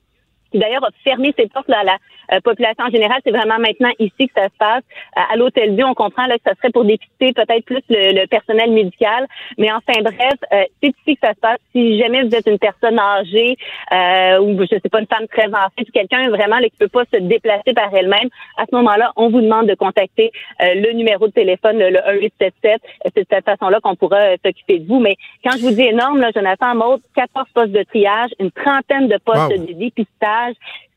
qui d'ailleurs a fermé ses portes là, à la euh, population en général. C'est vraiment maintenant ici que ça se passe. Euh, à l'Hôtel Dieu, on comprend là, que ça serait pour dépister peut-être plus le, le personnel médical. Mais enfin bref, euh, c'est ici que ça se passe. Si jamais vous êtes une personne âgée euh, ou je sais pas, une femme très âgée, puis quelqu'un vraiment là, qui peut pas se déplacer par elle-même, à ce moment-là, on vous demande de contacter euh, le numéro de téléphone, le, le 1877. Euh, C'est de cette façon-là qu'on pourra s'occuper de vous. Mais quand je vous dis énorme, là, Jonathan Maud, 14 postes de triage, une trentaine de postes Wow. de dépistage.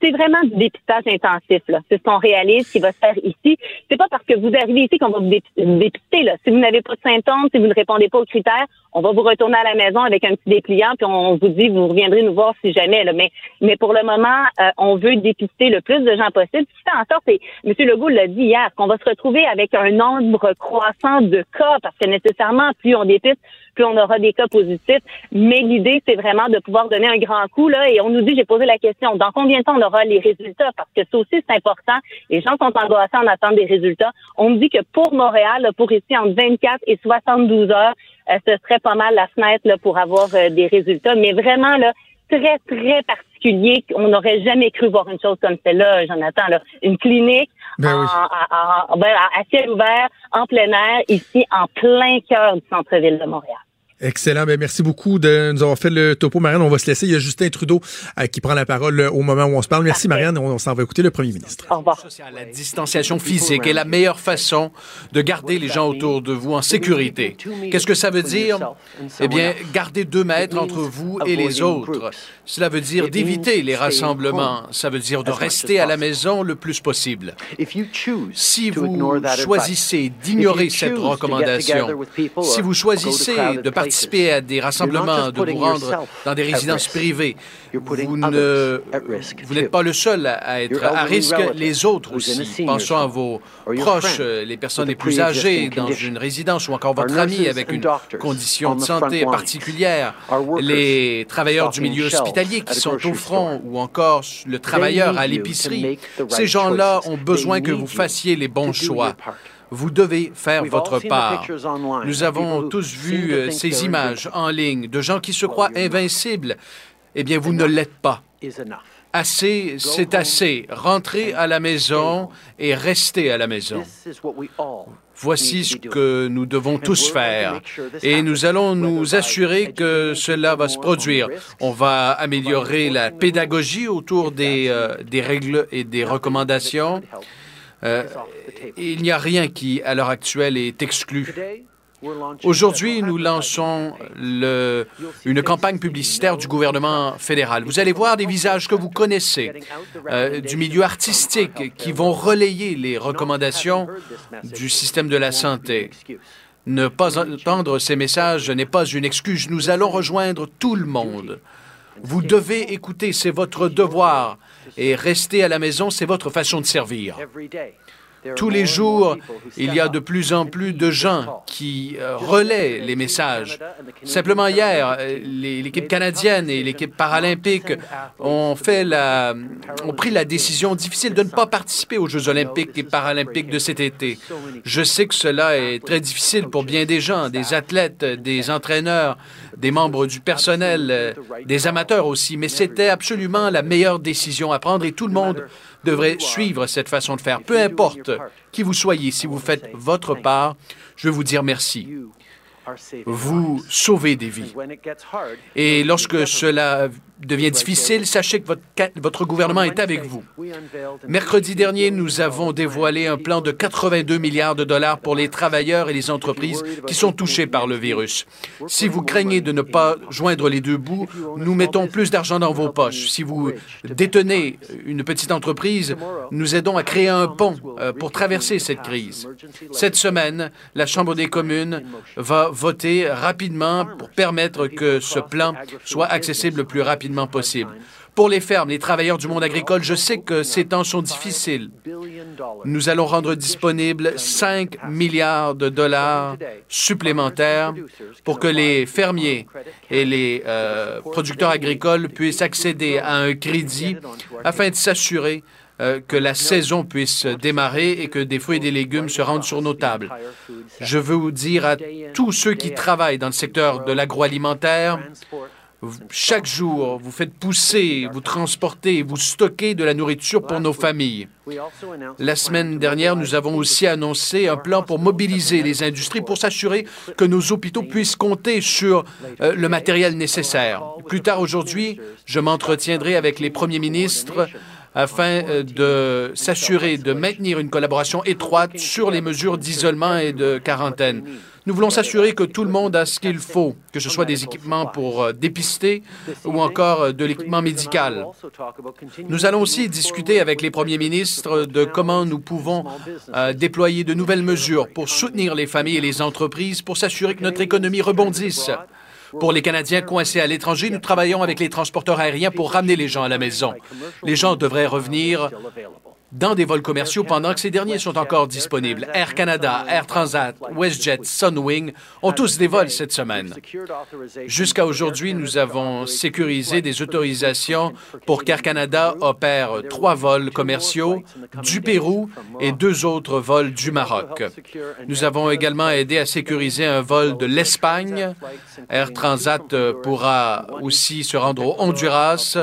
C'est vraiment du dépistage intensif. C'est ce qu'on réalise qui va se faire ici. C'est pas parce que vous arrivez ici qu'on va vous dépister. Là. Si vous n'avez pas de symptômes, si vous ne répondez pas aux critères, on va vous retourner à la maison avec un petit dépliant, puis on vous dit vous reviendrez nous voir si jamais. Là. Mais, mais pour le moment, euh, on veut dépister le plus de gens possible. Ce qui fait en sorte, et M. Legault l'a dit hier, qu'on va se retrouver avec un nombre croissant de cas, parce que nécessairement, plus on dépiste, plus on aura des cas positifs. Mais l'idée, c'est vraiment de pouvoir donner un grand coup. Là, et on nous dit, j'ai posé la question, dans combien de temps on aura les résultats? Parce que ça aussi, c'est important. Les gens sont angoissés en attendant des résultats. On me dit que pour Montréal, pour ici, entre 24 et 72 heures, euh, ce serait pas mal la fenêtre là, pour avoir euh, des résultats. Mais vraiment, là, très, très particulier. On n'aurait jamais cru voir une chose comme celle-là, Jonathan. Là. Une clinique Ben en- oui. en- en- ben, à ciel ouvert, en plein air, ici, en plein cœur du centre-ville de Montréal. Excellent. Ben, merci beaucoup de nous avoir fait le topo, Marianne. On va se laisser. Il y a Justin Trudeau euh, qui prend la parole euh, au moment où on se parle. Merci, Marianne. On, on s'en va écouter le premier ministre. Au revoir. La distanciation physique est la meilleure façon de garder les gens autour de vous en sécurité. Qu'est-ce que ça veut dire? Eh bien, garder deux mètres entre vous et les autres. Cela veut dire d'éviter les rassemblements. Ça veut dire de rester à la maison le plus possible. Si vous choisissez d'ignorer cette recommandation, si vous choisissez de participer à des rassemblements, de vous rendre dans des résidences privées, vous n'êtes pas le seul à- à être à risque, les autres aussi. Pensons à vos proches, euh, les personnes les plus âgées dans une résidence ou encore votre ami avec une condition de santé particulière, les travailleurs du milieu hospitalier qui sont au front ou encore le travailleur à l'épicerie. Ces gens-là ont besoin que vous fassiez les bons choix. Vous devez faire votre part. Nous avons tous vu euh, ces images en ligne de gens qui se croient invincibles. Eh bien, vous ne l'êtes pas. Assez, c'est assez. Rentrez à la maison et restez à la maison. Voici ce que nous devons tous faire. Et nous allons nous assurer que cela va se produire. On va améliorer la pédagogie autour des, euh, des règles et des recommandations. Euh, il n'y a rien qui, à l'heure actuelle, est exclu. Aujourd'hui, nous lançons une campagne publicitaire du gouvernement fédéral. Vous allez voir des visages que vous connaissez euh, du milieu artistique qui vont relayer les recommandations du système de la santé. Ne pas entendre ces messages n'est pas une excuse. Nous allons rejoindre tout le monde. Vous devez écouter, c'est votre devoir. Et rester à la maison, c'est votre façon de servir. Tous les jours, il y a de plus en plus de gens qui euh, relaient les messages. Simplement hier, euh, l'équipe canadienne et l'équipe paralympique ont pris la décision difficile de ne pas participer aux Jeux olympiques et paralympiques de cet été. Je sais que cela est très difficile pour bien des gens, des athlètes, des entraîneurs, des membres du personnel, euh, des amateurs aussi, mais c'était absolument la meilleure décision à prendre et tout le monde devrait suivre cette façon de faire. Peu importe qui vous soyez, si vous faites votre part, je veux vous dire merci. Vous sauvez des vies. Et lorsque cela devient difficile, sachez que votre, gouvernement est avec vous. Mercredi dernier, nous avons dévoilé un plan de 82 milliards de dollars pour les travailleurs et les entreprises qui sont touchés par le virus. Si vous craignez de ne pas joindre les deux bouts, nous mettons plus d'argent dans vos poches. Si vous détenez une petite entreprise, nous aidons à créer un pont euh, pour traverser cette crise. Cette semaine, la Chambre des communes va voter rapidement pour permettre que ce plan soit accessible le plus rapidement Pour les fermes, les travailleurs du monde agricole, je sais que ces temps sont difficiles. Nous allons rendre disponibles 5 milliards de dollars supplémentaires pour que les fermiers et les euh, producteurs agricoles puissent accéder à un crédit afin de s'assurer euh, que la saison puisse démarrer et que des fruits et des légumes se rendent sur nos tables. Je veux vous dire à tous ceux qui travaillent dans le secteur de l'agroalimentaire, chaque jour, vous faites pousser, vous transportez, vous stockez de la nourriture pour nos familles. La semaine dernière, nous avons aussi annoncé un plan pour mobiliser les industries pour s'assurer que nos hôpitaux puissent compter sur euh, le matériel nécessaire. Plus tard aujourd'hui, je m'entretiendrai avec les premiers ministres afin euh, de s'assurer de maintenir une collaboration étroite sur les mesures d'isolement et de quarantaine. Nous voulons s'assurer que tout le monde a ce qu'il faut, que ce soit des équipements pour euh, dépister ou encore euh, de l'équipement médical. Nous allons aussi discuter avec les premiers ministres de comment nous pouvons déployer de nouvelles mesures pour soutenir les familles et les entreprises pour s'assurer que notre économie rebondisse. Pour les Canadiens coincés à l'étranger, nous travaillons avec les transporteurs aériens pour ramener les gens à la maison. Les gens devraient revenir dans des vols commerciaux pendant que ces derniers sont encore disponibles. Air Canada, Air Transat, WestJet, Sunwing ont tous des vols cette semaine. Jusqu'à aujourd'hui, nous avons sécurisé des autorisations pour qu'Air Canada opère trois vols commerciaux du Pérou et deux autres vols du Maroc. Nous avons également aidé à sécuriser un vol de l'Espagne. Air Transat euh, pourra aussi se rendre au Honduras,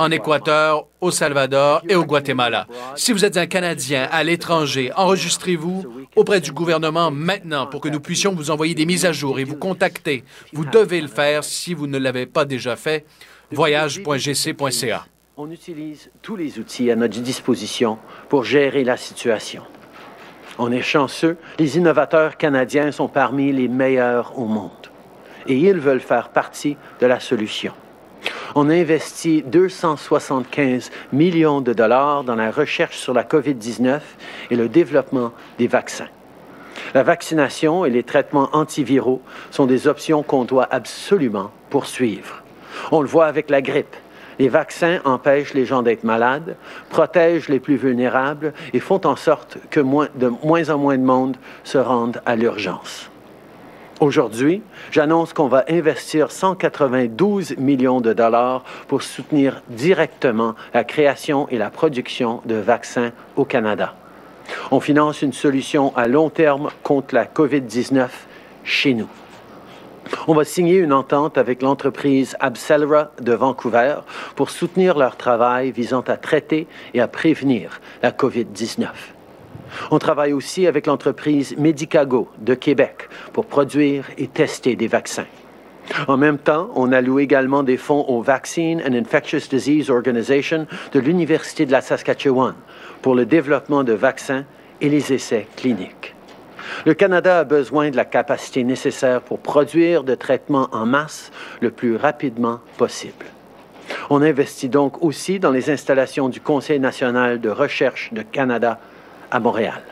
en Équateur, au Salvador et au Guatemala. Si vous êtes un Canadien à l'étranger, enregistrez-vous auprès du gouvernement maintenant pour que nous puissions vous envoyer des mises à jour et vous contacter. Vous devez le faire si vous ne l'avez pas déjà fait. voyage.gc.ca. On utilise tous les outils à notre disposition pour gérer la situation. On est chanceux, les innovateurs canadiens sont parmi les meilleurs au monde et ils veulent faire partie de la solution. On a investi 275 millions de dollars dans la recherche sur la COVID-19 et le développement des vaccins. La vaccination et les traitements antiviraux sont des options qu'on doit absolument poursuivre. On le voit avec la grippe. Les vaccins empêchent les gens d'être malades, protègent les plus vulnérables et font en sorte que moins- de moins en moins de monde se rendent à l'urgence. Aujourd'hui, j'annonce qu'on va investir 192 millions de dollars pour soutenir directement la création et la production de vaccins au Canada. On finance une solution à long terme contre la COVID-19 chez nous. On va signer une entente avec l'entreprise Abcelera de Vancouver pour soutenir leur travail visant à traiter et à prévenir la COVID-19. On travaille aussi avec l'entreprise Medicago de Québec pour produire et tester des vaccins. En même temps, on alloue également des fonds au Vaccine and Infectious Disease Organization de l'Université de la Saskatchewan pour le développement de vaccins et les essais cliniques. Le Canada a besoin de la capacité nécessaire pour produire de traitements en masse le plus rapidement possible. On investit donc aussi dans les installations du Conseil national de recherche de Canada à Montréal.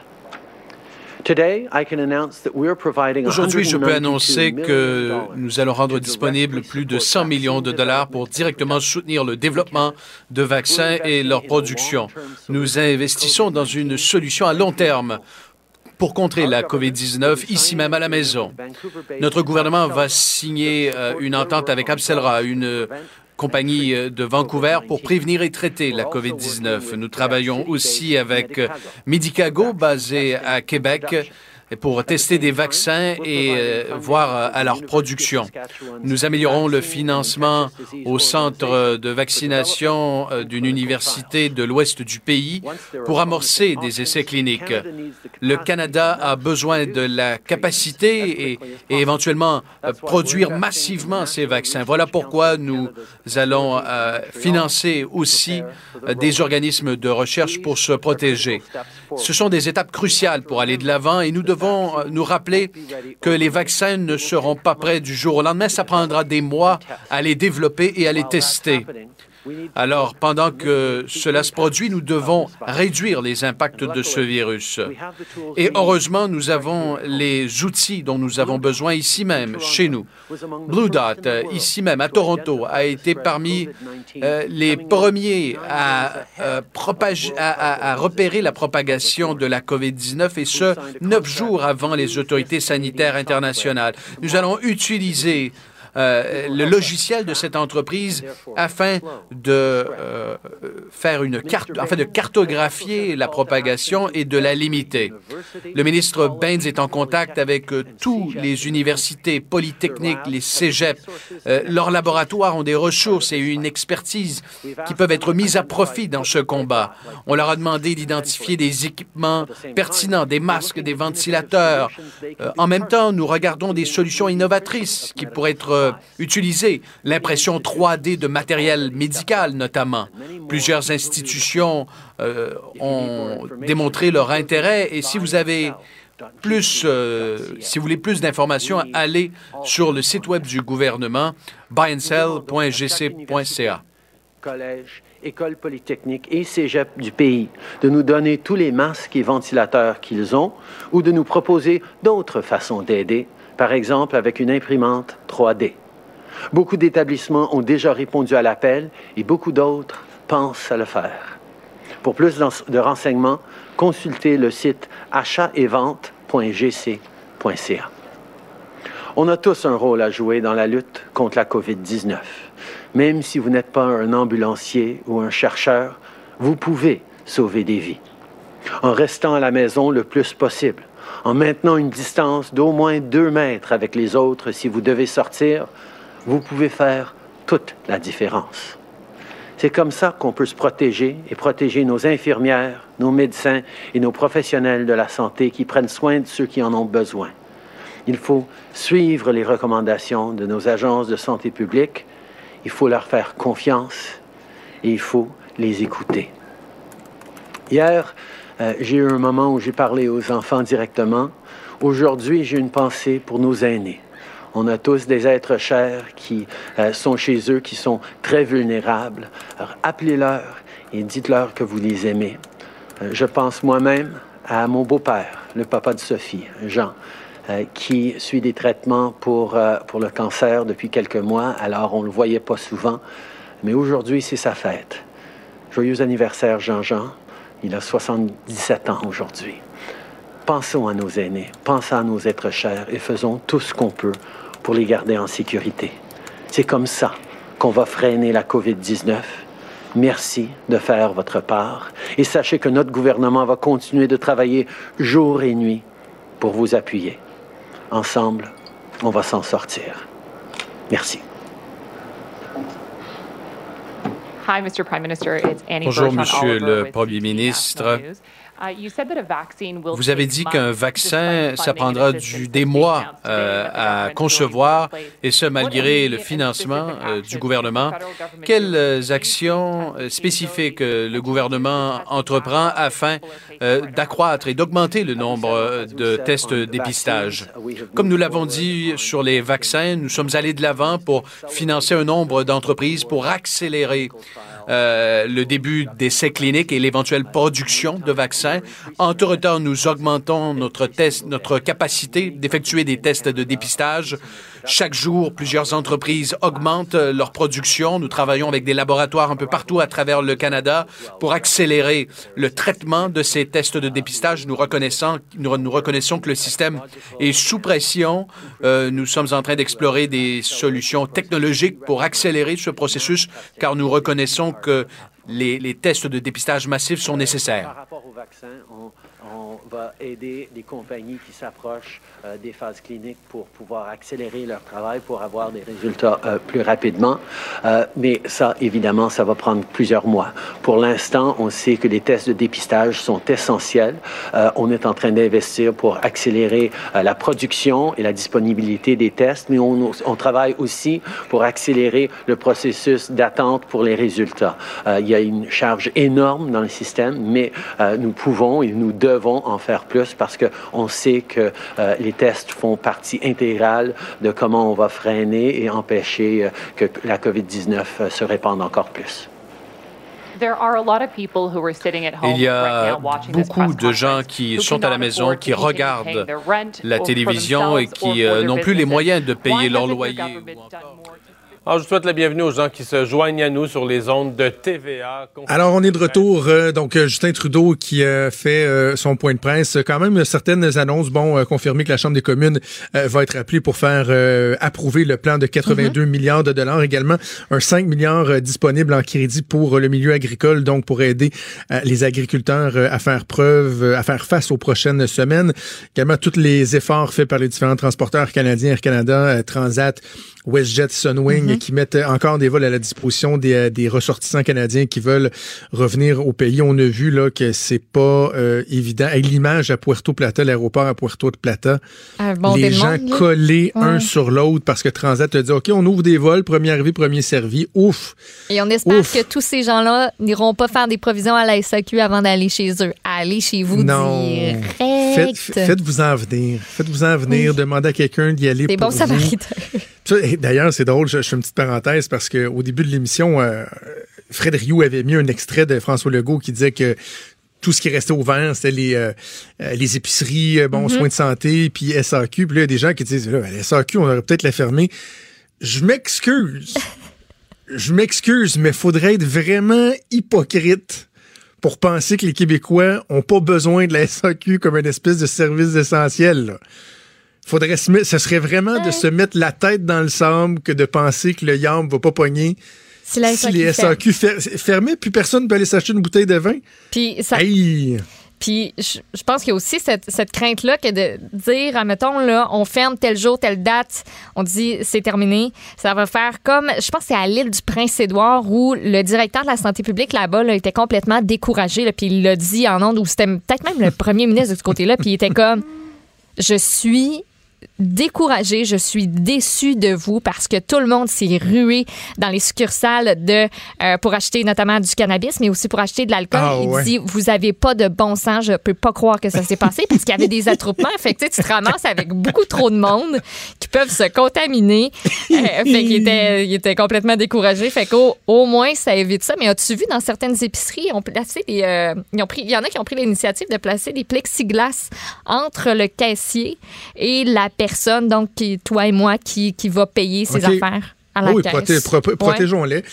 Today, I can announce that we're providing Aujourd'hui, je peux 192 annoncer que nous allons rendre disponible plus de 100 millions de dollars pour directement soutenir le développement de vaccins et leur production. Nous investissons dans une solution à long terme pour contrer la COVID-19 ici même à la maison. Notre gouvernement va signer euh, une entente avec Abcelra, une euh, compagnie euh, de Vancouver, pour prévenir et traiter la COVID-19. Nous travaillons aussi avec euh, Medicago, basé à Québec, pour tester des vaccins et euh, voir euh, à leur production. Nous améliorons le financement au centre de vaccination euh, d'une université de l'ouest du pays pour amorcer des essais cliniques. Le Canada a besoin de la capacité et, éventuellement produire massivement ces vaccins. Voilà pourquoi nous allons financer aussi des organismes de recherche pour se protéger. Ce sont des étapes cruciales pour aller de l'avant et nous devons euh, nous rappeler que les vaccins ne seront pas prêts du jour au lendemain. Ça prendra des mois à les développer et à les tester. Alors, pendant que cela se produit, nous devons réduire les impacts de ce virus. Et heureusement, nous avons les outils dont nous avons besoin ici même, chez nous. Blue Dot, ici même, à Toronto, a été parmi euh, les premiers à, euh, à repérer la propagation de la COVID-19 et ce, neuf jours avant les autorités sanitaires internationales. Nous allons utiliser euh, le logiciel de cette entreprise afin de euh, faire une carte, afin de cartographier la propagation et de la limiter. Le ministre Baines est en contact avec euh, tous les universités polytechniques, les cégeps. Leurs laboratoires ont des ressources et une expertise qui peuvent être mises à profit dans ce combat. On leur a demandé d'identifier des équipements pertinents, des masques, des ventilateurs. En même temps, nous regardons des solutions innovatrices qui pourraient être euh, utilisées. L'impression 3D de matériel médical, notamment. Plusieurs institutions euh, ont démontré leur intérêt et si vous avez plus, euh, si vous voulez plus d'informations, allez sur le site web du gouvernement, buyandSell.gc.ca. collèges, écoles polytechniques et cégep du pays de nous donner tous les masques et ventilateurs qu'ils ont ou de nous proposer d'autres façons d'aider, par exemple avec une imprimante 3D. Beaucoup d'établissements ont déjà répondu à l'appel et beaucoup d'autres pensent à le faire. Pour plus de renseignements, consultez le site achat-et-vente.gc.ca. On a tous un rôle à jouer dans la lutte contre la COVID-19. Même si vous n'êtes pas un ambulancier ou un chercheur, vous pouvez sauver des vies. En restant à la maison le plus possible, en maintenant une distance d'au moins deux mètres avec les autres si vous devez sortir, vous pouvez faire toute la différence. C'est comme ça qu'on peut se protéger et protéger nos infirmières, nos médecins et nos professionnels de la santé qui prennent soin de ceux qui en ont besoin. Il faut suivre les recommandations de nos agences de santé publique, il faut leur faire confiance et il faut les écouter. Hier, euh, j'ai eu un moment où j'ai parlé aux enfants directement. Aujourd'hui, j'ai une pensée pour nos aînés. On a tous des êtres chers qui euh, sont chez eux, qui sont très vulnérables. Alors, appelez-leur et dites-leur que vous les aimez. Euh, je pense moi-même à mon beau-père, le papa de Sophie, Jean, qui suit des traitements pour, pour le cancer depuis quelques mois. Alors, on ne le voyait pas souvent. Mais aujourd'hui, c'est sa fête. Joyeux anniversaire, Jean-Jean. Il a 77 ans aujourd'hui. Pensons à nos aînés, pensons à nos êtres chers et faisons tout ce qu'on peut pour les garder en sécurité. C'est comme ça qu'on va freiner la COVID-19. Merci de faire votre part et sachez que notre gouvernement va continuer de travailler jour et nuit pour vous appuyer. Ensemble, on va s'en sortir. Merci. Bonjour, Monsieur le Premier ministre. Uh, you said that a vaccine will Vous avez dit qu'un despite vaccin, ça prendra du, des mois euh, à concevoir, et ce What malgré le financement specific euh, du actions gouvernement. Quelles actions euh, spécifiques le gouvernement entreprend afin euh, d'accroître et d'augmenter le nombre de tests de dépistage? Comme nous l'avons dit sur les vaccins, nous sommes allés de l'avant pour financer un nombre d'entreprises pour accélérer euh, le début d'essais cliniques et l'éventuelle production de vaccins. Entre-temps, nous augmentons notre, test, notre capacité d'effectuer des tests de dépistage. Chaque jour, plusieurs entreprises augmentent euh, leur production. Nous travaillons avec des laboratoires un peu partout à travers le Canada pour accélérer le traitement de ces tests de dépistage. Nous reconnaissons, nous, que le système est sous pression. Euh, nous sommes en train d'explorer des solutions technologiques pour accélérer ce processus, car nous reconnaissons que les, tests de dépistage massifs sont nécessaires. Au vaccin, on va aider les compagnies qui s'approchent euh, des phases cliniques pour pouvoir accélérer leur travail, pour avoir des résultats euh, plus rapidement. Euh, mais ça, évidemment, ça va prendre plusieurs mois. Pour l'instant, on sait que les tests de dépistage sont essentiels. On est en train d'investir pour accélérer la production et la disponibilité des tests, mais on, travaille aussi pour accélérer le processus d'attente pour les résultats. Il y a une charge énorme dans le système, mais nous pouvons et nous devons en faire plus parce qu'on sait que euh, les tests font partie intégrale de comment on va freiner et empêcher euh, que la COVID-19 euh, se répande encore plus. There are a lot of people who are sitting at home Il y right a now watching this beaucoup de gens qui who sont à la maison, qui regardent paying their rent la télévision et qui euh, n'ont plus les moyens de payer leur loyer. Alors, je souhaite la bienvenue aux gens qui se joignent à nous sur les ondes de TVA. Alors, on est de retour. euh, donc, euh, Justin Trudeau qui euh, fait euh, son point de presse. Quand même, certaines annonces, bon, euh, confirmer que la Chambre des communes euh, va être appelée pour faire euh, approuver le plan de 82 milliards de dollars. Également, un 5 milliards euh, disponible en crédit pour euh, le milieu agricole, donc pour aider euh, les agriculteurs euh, à faire preuve, euh, à faire face aux prochaines semaines. Également, tous les efforts faits par les différents transporteurs canadiens, Air Canada, euh, Transat, WestJet, Sunwing, qui mettent encore des vols à la disposition des, euh, des ressortissants canadiens qui veulent revenir au pays. On a vu là que c'est pas euh, évident. Et l'image à Puerto Plata, l'aéroport à Puerto Plata, Ah, bon, les gens collés un Ouais. sur l'autre parce que Transat a dit OK, on ouvre des vols, premier arrivé, premier servi. Ouf. Et on espère Ouf. que tous ces gens-là n'iront pas faire des provisions à la SAQ avant d'aller chez eux. Allez chez vous Non. direct. Faites, faites-vous en venir. Faites-vous en venir. Demandez à quelqu'un d'y aller Des pour bons vous. samaritains. Ça, D'ailleurs, c'est drôle, je, je fais une petite parenthèse parce qu'au début de l'émission, euh, Fred Rioux avait mis un extrait de François Legault qui disait que tout ce qui restait ouvert, c'était les, euh, euh, les épiceries, bon, Mhm. soins de santé, puis SAQ. Puis là, il y a des gens qui disent, là, la SAQ, on aurait peut-être la fermer. Je m'excuse. *laughs* Je m'excuse, mais faudrait être vraiment hypocrite pour penser que les Québécois ont pas besoin de la SAQ comme une espèce de service essentiel. là. Faudrait se mettre, ce serait vraiment de se mettre la tête dans le sable que de penser que le YAM va pas pogner Si la si les SAQ SAQ fermaient, puis personne ne peut aller s'acheter une bouteille de vin. Puis ça, Hey! Puis je, pense qu'il y a aussi cette, cette crainte-là que de dire, admettons, là, on ferme tel jour, telle date, on dit c'est terminé. Ça va faire comme, je pense que c'est à l'île du Prince-Édouard où le directeur de la santé publique là-bas là, était complètement découragé. là, puis il l'a dit en ondes, ou c'était peut-être même le premier ministre de ce côté-là, puis il était comme, je suis découragée, je suis déçue de vous parce que tout le monde s'est rué dans les succursales de euh, pour acheter notamment du cannabis, mais aussi pour acheter de l'alcool. Ah, Il ouais. dit vous avez pas de bon sens, je peux pas croire que ça s'est passé parce qu'il y avait des *laughs* attroupements. Fait que tu te ramasses avec beaucoup trop de monde qui peuvent se contaminer. Euh, fait qu'il était, il était complètement découragé. Fait qu'au au moins ça évite ça. Mais as-tu vu dans certaines épiceries, ont placé des, euh, ils ont pris, il y en a qui ont pris l'initiative de placer des plexiglas entre le caissier et la personne, donc qui, toi et moi, qui, qui va payer ses affaires. À la oui, caisse. proté- pro- pro- Ouais. protégeons-les.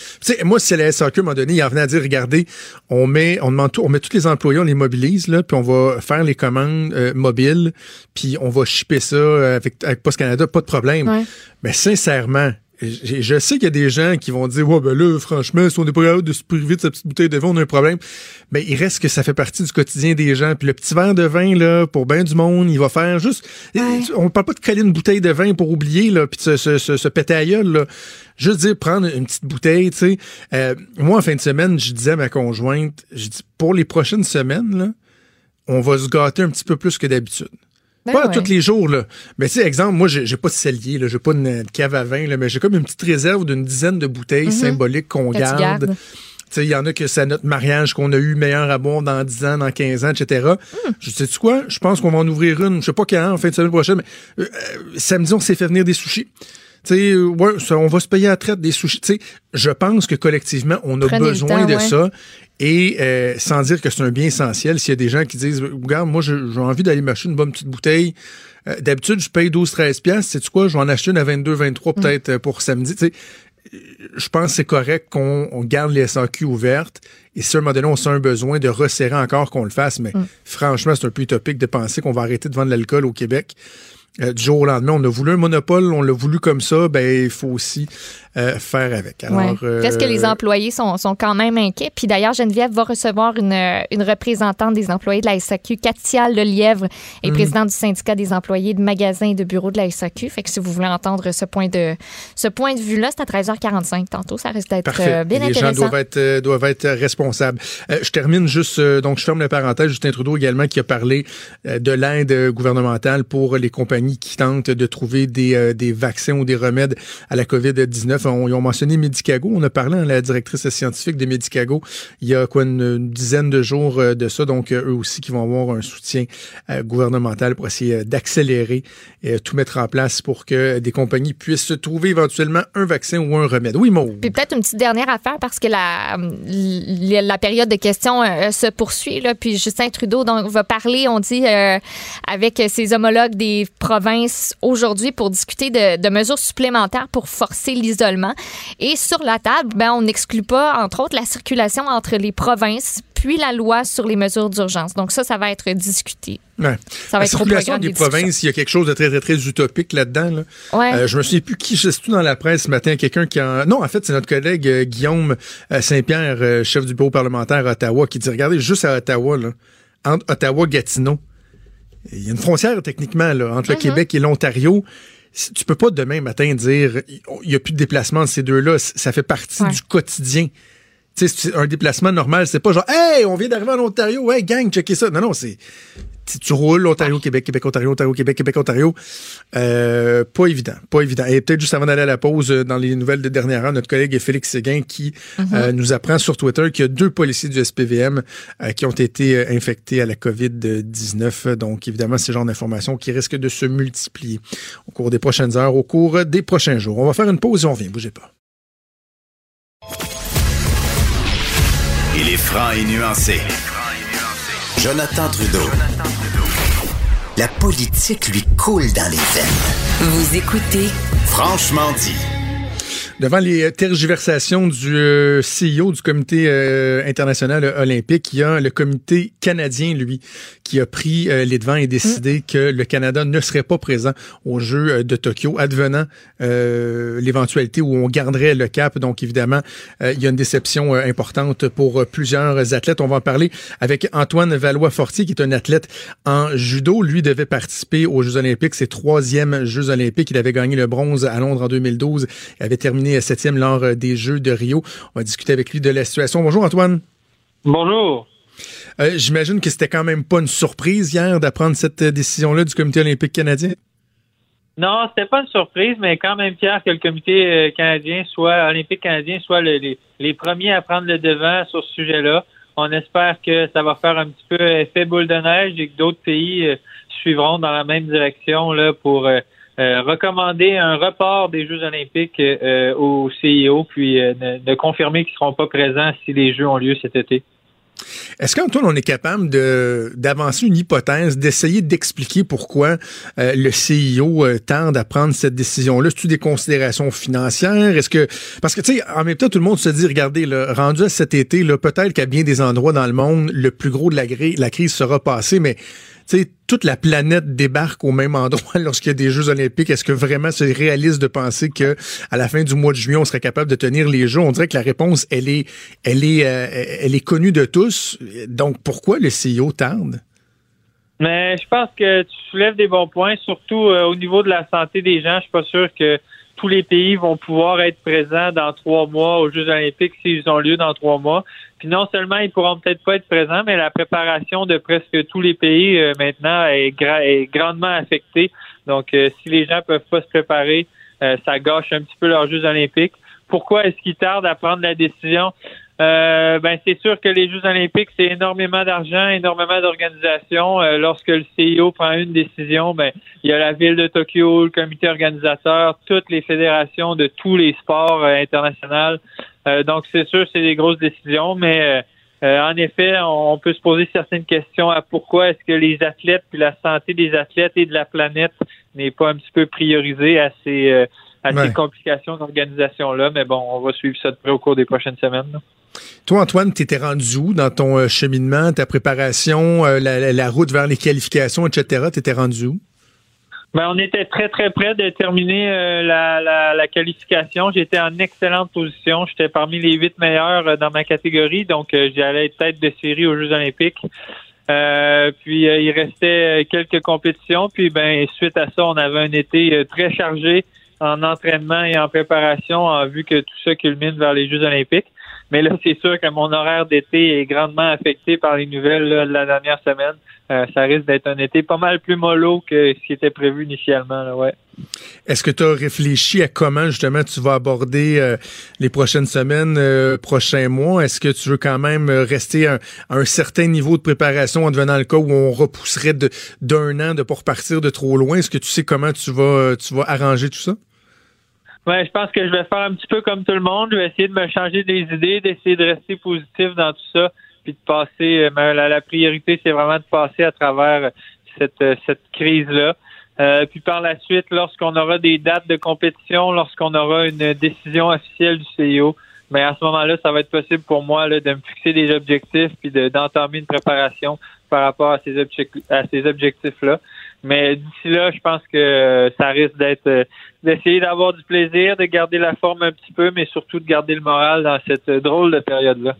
Moi, si la SAQ, à un moment donné, il en venait à dire, regardez, on met, on demande tout, on met tous les employés, on les mobilise, là, puis on va faire les commandes euh, mobiles, puis on va shipper ça avec, avec Post Canada, pas de problème. Ouais. Mais sincèrement, je, je sais qu'il y a des gens qui vont dire, ouais, ben là, franchement, si on n'est pas capable de se priver de sa petite bouteille de vin, on a un problème. Mais il reste que ça fait partie du quotidien des gens. Puis le petit verre de vin, là, pour bien du monde, il va faire juste. On parle pas de coller une bouteille de vin pour oublier, là, puis se, se, se, se péter à gueule, là. Juste dire, prendre une petite bouteille, tu sais. Euh, moi, en fin de semaine, je disais à ma conjointe, je dis, pour les prochaines semaines, là, on va se gâter un petit peu plus que d'habitude. Ben pas ouais. tous les jours, là. Mais tu sais, exemple, moi, j'ai pas de cellier, là, j'ai pas une, cave à vin, là, mais j'ai comme une petite réserve d'une dizaine de bouteilles Mhm. symboliques qu'on garde. gardes. Tu sais, il y en a que c'est notre mariage qu'on a eu meilleur à boire dans 10 ans, dans 15 ans, etc. Hmm. Je sais tu quoi? Je pense qu'on va en ouvrir une, je sais pas quand, en fin de semaine prochaine, mais euh, euh, samedi, on s'est fait venir des sushis. Sais, euh, ouais, on va se payer à la traite des sushis. Tu sais, je pense que collectivement, on a Prenez besoin temps, de ouais. ça. Et euh, sans dire que c'est un bien essentiel, s'il y a des gens qui disent, regarde, moi, j'ai envie d'aller m'acheter une bonne petite bouteille. Euh, D'habitude, je paye 12-13 piastres. Sais-tu quoi? Je vais en acheter une à 22-23 Mm. peut-être pour samedi. Tu sais, je pense que c'est correct qu'on on garde les SAQ ouvertes. Et si à un moment donné, on sent un besoin de resserrer encore qu'on le fasse, mais Mm. franchement, c'est un peu utopique de penser qu'on va arrêter de vendre de l'alcool au Québec. Euh, du jour au lendemain, on a voulu un monopole, on l'a voulu comme ça, ben il faut aussi euh, faire avec. Alors, Ouais. euh, Reste que les employés sont, sont quand même inquiets. Puis d'ailleurs, Geneviève va recevoir une, une représentante des employés de la SAQ, Katia Lelièvre, est Mhm. présidente du syndicat des employés de magasins et de bureaux de la SAQ. Fait que si vous voulez entendre ce point de, ce point de vue-là, c'est à 13h45 tantôt. Ça risque d'être euh, bien les gens intéressant. doivent être, doivent être responsables. Je termine juste, donc je ferme la parenthèse. Justin Trudeau également qui a parlé de l'aide gouvernementale pour les compagnies qui tentent de trouver des, euh, des vaccins ou des remèdes à la COVID-19. On- Ils ont mentionné Medicago. On a parlé à la directrice scientifique de Medicago il y a quoi une, une dizaine de jours euh, de ça. Donc euh, eux aussi qui vont avoir un soutien euh, gouvernemental pour essayer euh, d'accélérer et tout mettre en place pour que des compagnies puissent trouver éventuellement un vaccin ou un remède. Oui, Maud. Puis peut-être une petite dernière affaire parce que la, la, période de questions se poursuit. Là, puis Justin Trudeau donc, va parler, on dit, euh, avec ses homologues des provinces aujourd'hui pour discuter de, de mesures supplémentaires pour forcer l'isolement. Et sur la table, ben, on n'exclut pas, entre autres, la circulation entre les provinces, puis la loi sur les mesures d'urgence. Donc ça, ça va être discuté. Ouais. Ça va la être circulation des provinces, il y a quelque chose de très, très, très utopique là-dedans. Là. Ouais. Euh, je me souviens plus qui, sais tout dans la presse ce matin, quelqu'un qui en... Non, en fait, c'est notre collègue euh, Guillaume euh, Saint-Pierre, euh, chef du bureau parlementaire à Ottawa, qui dit, regardez, juste à Ottawa, là, entre Ottawa et Gatineau, il y a une frontière techniquement là, entre le Mhm. Québec et l'Ontario. Tu peux pas demain matin dire il n'y a plus de déplacement de ces deux-là. Ça fait partie Ouais. du quotidien. C'est un déplacement normal, c'est pas genre Hey, on vient d'arriver en Ontario, hey gang, checkez ça. Non, non, c'est. Tu, roules Ontario, Québec, Québec, Ontario, Ontario, Québec, Québec, Ontario. Euh, pas évident, pas évident. Et peut-être juste avant d'aller à la pause, euh, dans les nouvelles de dernière heure, notre collègue Félix Séguin qui Mhm. euh, nous apprend sur Twitter qu'il y a deux policiers du SPVM euh, qui ont été infectés à la COVID-19. Donc, évidemment, c'est le genre d'informations qui risquent de se multiplier au cours des prochaines heures, au cours des prochains jours. On va faire une pause et on revient. Bougez pas. Franc et nuancé. Jonathan Trudeau. La politique lui coule dans les veines. Vous écoutez Franchement dit. Devant les tergiversations du euh, CEO du Comité euh, international olympique, il y a le Comité canadien, lui, qui a pris euh, les devants et décidé que le Canada ne serait pas présent aux Jeux de Tokyo, advenant l'éventualité où on garderait le cap. Donc, évidemment, il y a une déception importante pour plusieurs athlètes. On va en parler avec Antoine Valois-Fortier, qui est un athlète en judo. Lui devait participer aux Jeux olympiques, ses troisièmes Jeux olympiques. Il avait gagné le bronze à Londres en 2012. Il avait terminé septième lors euh, des Jeux de Rio. On va discuter avec lui de la situation. Bonjour Antoine. Bonjour. Euh, J'imagine que c'était quand même pas une surprise hier d'apprendre cette euh, décision-là du Comité olympique canadien. Non, c'était pas une surprise, mais quand même fier que le Comité canadien soit olympique canadien soit le- les, les premiers à prendre le devant sur ce sujet-là. On espère que ça va faire un petit peu effet boule de neige et que d'autres pays euh, suivront dans la même direction là pour euh, euh, recommander un report des Jeux olympiques euh, au CIO, puis euh, de, de confirmer qu'ils seront pas présents si les Jeux ont lieu cet été. Est-ce qu'Antoine, on est capable de d'avancer une hypothèse, d'essayer d'expliquer pourquoi euh, le CIO euh, tente à prendre cette décision-là? C'est-tu des considérations financières? Est-ce que parce que tu sais, en même temps, tout le monde se dit, regardez, rendu à cet été, peut-être qu'à bien des endroits dans le monde, le plus gros de la, gri- la crise sera passé, mais sais, toute la planète débarque au même endroit *laughs* lorsqu'il y a des Jeux olympiques. Est-ce que vraiment c'est réaliste de penser que à la fin du mois de juillet, on serait capable de tenir les Jeux? On dirait que la réponse, elle est, elle est, euh, elle est connue de tous. Donc, pourquoi le CIO tarde? Mais je pense que tu soulèves des bons points, surtout euh, au niveau de la santé des gens. Je suis pas sûr que tous les pays vont pouvoir être présents dans trois mois aux Jeux olympiques s'ils ont lieu dans trois mois. Puis non seulement ils pourront peut-être pas être présents, mais la préparation de presque tous les pays euh, maintenant est, gra- est grandement affectée. Donc euh, si les gens peuvent pas se préparer, euh, ça gâche un petit peu leurs Jeux olympiques. Pourquoi est-ce qu'ils tardent à prendre la décision? Euh, ben c'est sûr que les Jeux olympiques, c'est énormément d'argent, énormément d'organisation. Lorsque le CIO prend une décision, ben il y a la ville de Tokyo, le comité organisateur, toutes les fédérations de tous les sports internationaux. Euh, donc c'est sûr, c'est des grosses décisions, mais euh, euh, en effet, on, on peut se poser certaines questions à pourquoi est-ce que les athlètes puis la santé des athlètes et de la planète n'est pas un petit peu priorisée à ces euh, à Ouais. ces complications d'organisation-là. Mais bon, on va suivre ça de près au cours des prochaines semaines. là. Toi, Antoine, t'étais rendu où dans ton cheminement, ta préparation, la, route vers les qualifications, etc. T'étais rendu où? Ben, on était très, très près de terminer euh, la, la, la qualification. J'étais en excellente position. J'étais parmi les huit meilleurs euh, dans ma catégorie, donc euh, j'allais être tête de série aux Jeux olympiques. Euh, puis euh, il restait quelques compétitions. Puis ben suite à ça, on avait un été très chargé en entraînement et en préparation en vue que tout ça culmine vers les Jeux olympiques. Mais là, c'est sûr que mon horaire d'été est grandement affecté par les nouvelles là, de la dernière semaine. Euh, ça risque d'être un été pas mal plus mollo que ce qui était prévu initialement. Là, ouais. Est-ce que tu as réfléchi à comment justement tu vas aborder euh, les prochaines semaines, euh, prochains mois? Est-ce que tu veux quand même euh, rester à un, certain niveau de préparation en devenant le cas où on repousserait d'un an de pas repartir de trop loin? Est-ce que tu sais comment tu vas, euh, tu vas arranger tout ça? Ouais, je pense que je vais faire un petit peu comme tout le monde. Je vais essayer de me changer des idées, d'essayer de rester positif dans tout ça, puis de passer. euh, la, la priorité, c'est vraiment de passer à travers cette, euh, cette crise-là. Euh, puis par la suite, lorsqu'on aura des dates de compétition, lorsqu'on aura une décision officielle du CIO, mais à ce moment-là, ça va être possible pour moi là, de me fixer des objectifs puis de- d'entamer une préparation par rapport à ces objectifs-là. Mais d'ici là, je pense que euh, ça risque d'être euh, d'essayer d'avoir du plaisir, de garder la forme un petit peu, mais surtout de garder le moral dans cette euh, drôle de période-là.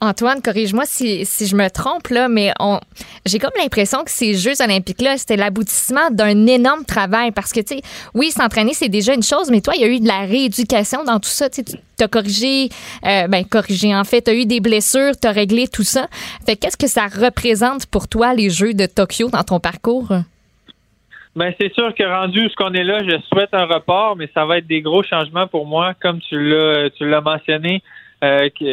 Antoine, corrige-moi si, si je me trompe, là, mais on, j'ai comme l'impression que ces Jeux olympiques-là, c'était l'aboutissement d'un énorme travail. Parce que, tu sais, oui, s'entraîner, c'est déjà une chose, mais toi, il y a eu de la rééducation dans tout ça. Tu as corrigé, ben, corrigé, en fait, tu as eu des blessures, tu as réglé tout ça. Fait qu'est-ce que ça représente pour toi, les Jeux de Tokyo, dans ton parcours? Ben c'est sûr que rendu où ce qu'on est là, je souhaite un report, mais ça va être des gros changements pour moi, comme tu l'as tu l'as mentionné. Euh, tu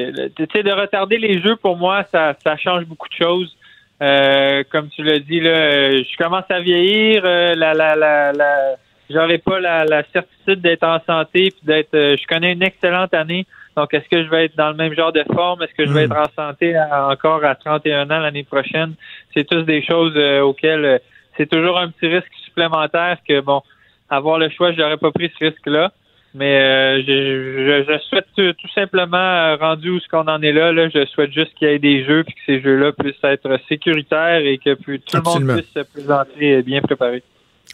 sais, de retarder les jeux pour moi, ça, ça change beaucoup de choses. Euh, comme tu l'as dit là, je commence à vieillir, euh, la la la, la j'aurai pas la, la certitude d'être en santé puis d'être euh, je connais une excellente année. Donc est-ce que je vais être dans le même genre de forme? Est-ce que je vais être en santé à- encore à 31 ans l'année prochaine? C'est tous des choses euh, auxquelles euh, c'est toujours un petit risque supplémentaire que bon, avoir le choix, j'aurais pas pris ce risque-là. Mais euh, je, je, je souhaite tout, tout simplement, euh, rendu où ce qu'on en est là, là, je souhaite juste qu'il y ait des jeux puis que ces jeux-là puissent être sécuritaires et que tout Absolument. le monde puisse se présenter bien préparé.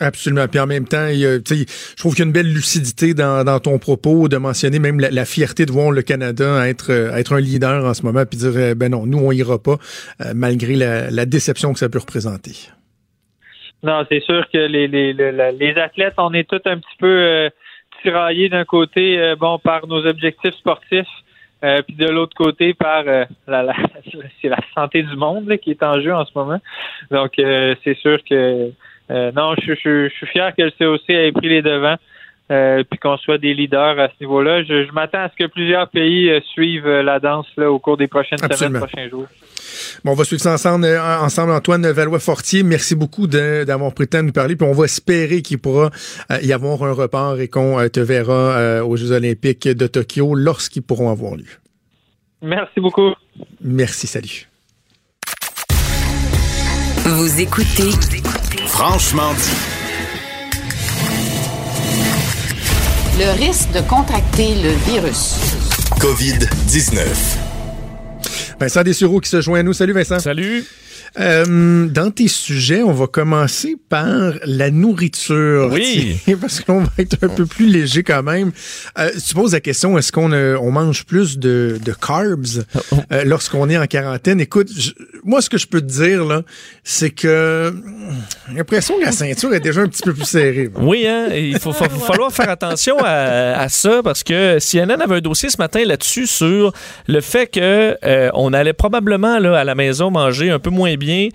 Absolument. Puis en même temps, il y a, tu sais, je trouve qu'il y a une belle lucidité dans, dans ton propos de mentionner même la, la fierté de voir le Canada être, euh, être un leader en ce moment, puis dire, euh, ben non, nous, on ira pas, malgré la, la déception que ça peut représenter. Non, c'est sûr que les, les, les, athlètes, on est tous un petit peu euh, tiraillés d'un côté, euh, bon, par nos objectifs sportifs, euh, puis de l'autre côté par euh, la, la, *laughs* c'est la santé du monde là, qui est en jeu en ce moment. Donc, euh, c'est sûr que euh, non, je, je, je suis fier que le COC ait pris les devants. Euh, puis qu'on soit des leaders à ce niveau-là. Je, je m'attends à ce que plusieurs pays euh, suivent euh, la danse là, au cours des prochaines Absolument. semaines, prochains jours. Bon, on va suivre ça ensemble, euh, ensemble Antoine Valois-Fortier. Merci beaucoup d'avoir pris le temps de nous parler. Puis on va espérer qu'il pourra euh, y avoir un report et qu'on euh, te verra euh, aux Jeux olympiques de Tokyo lorsqu'ils pourront avoir lieu. Merci beaucoup. Merci, salut. Vous écoutez Franchement dit. Le risque de contracter le virus. COVID-19. Vincent Dessureau qui se joint à nous. Salut Vincent. Salut. Euh, dans tes sujets, on va commencer par la nourriture. Oui. *laughs* Parce qu'on va être un peu plus léger quand même. Euh, tu poses la question, est-ce qu'on euh, on mange plus de, de carbs lorsqu'on est en quarantaine? Écoute, je- moi, ce que je peux te dire, là, c'est que j'ai l'impression que la ceinture est déjà un petit peu plus serrée. Oui, hein, il faut, falloir faire attention à, à ça parce que CNN avait un dossier ce matin là-dessus sur le fait que euh, on allait probablement là, à la maison manger un peu moins bien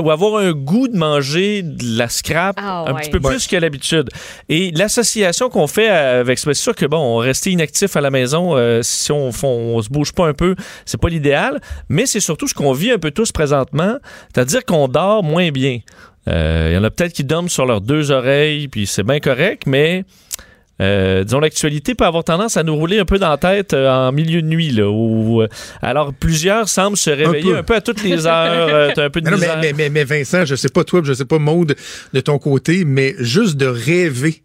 ou avoir un goût de manger de la scrap Ah, un ouais. petit peu Ouais. plus que l'habitude. Et l'association qu'on fait avec c'est sûr que bon, on rester inactif à la maison euh, si on, on, on se bouge pas un peu, c'est pas l'idéal, mais c'est surtout ce qu'on vit un peu tous présentement, c'est-à-dire qu'on dort moins bien. Euh, Il y en a peut-être qui dorment sur leurs deux oreilles, puis c'est bien correct, mais euh, disons, l'actualité peut avoir tendance à nous rouler un peu dans la tête euh, en milieu de nuit. Là, où, euh, alors, plusieurs semblent se réveiller un peu, à toutes les heures. euh, *laughs* t'as un peu de Mais, non, mais, mais, mais, mais Vincent, je sais pas toi, je sais pas Maude de ton côté, mais juste de rêver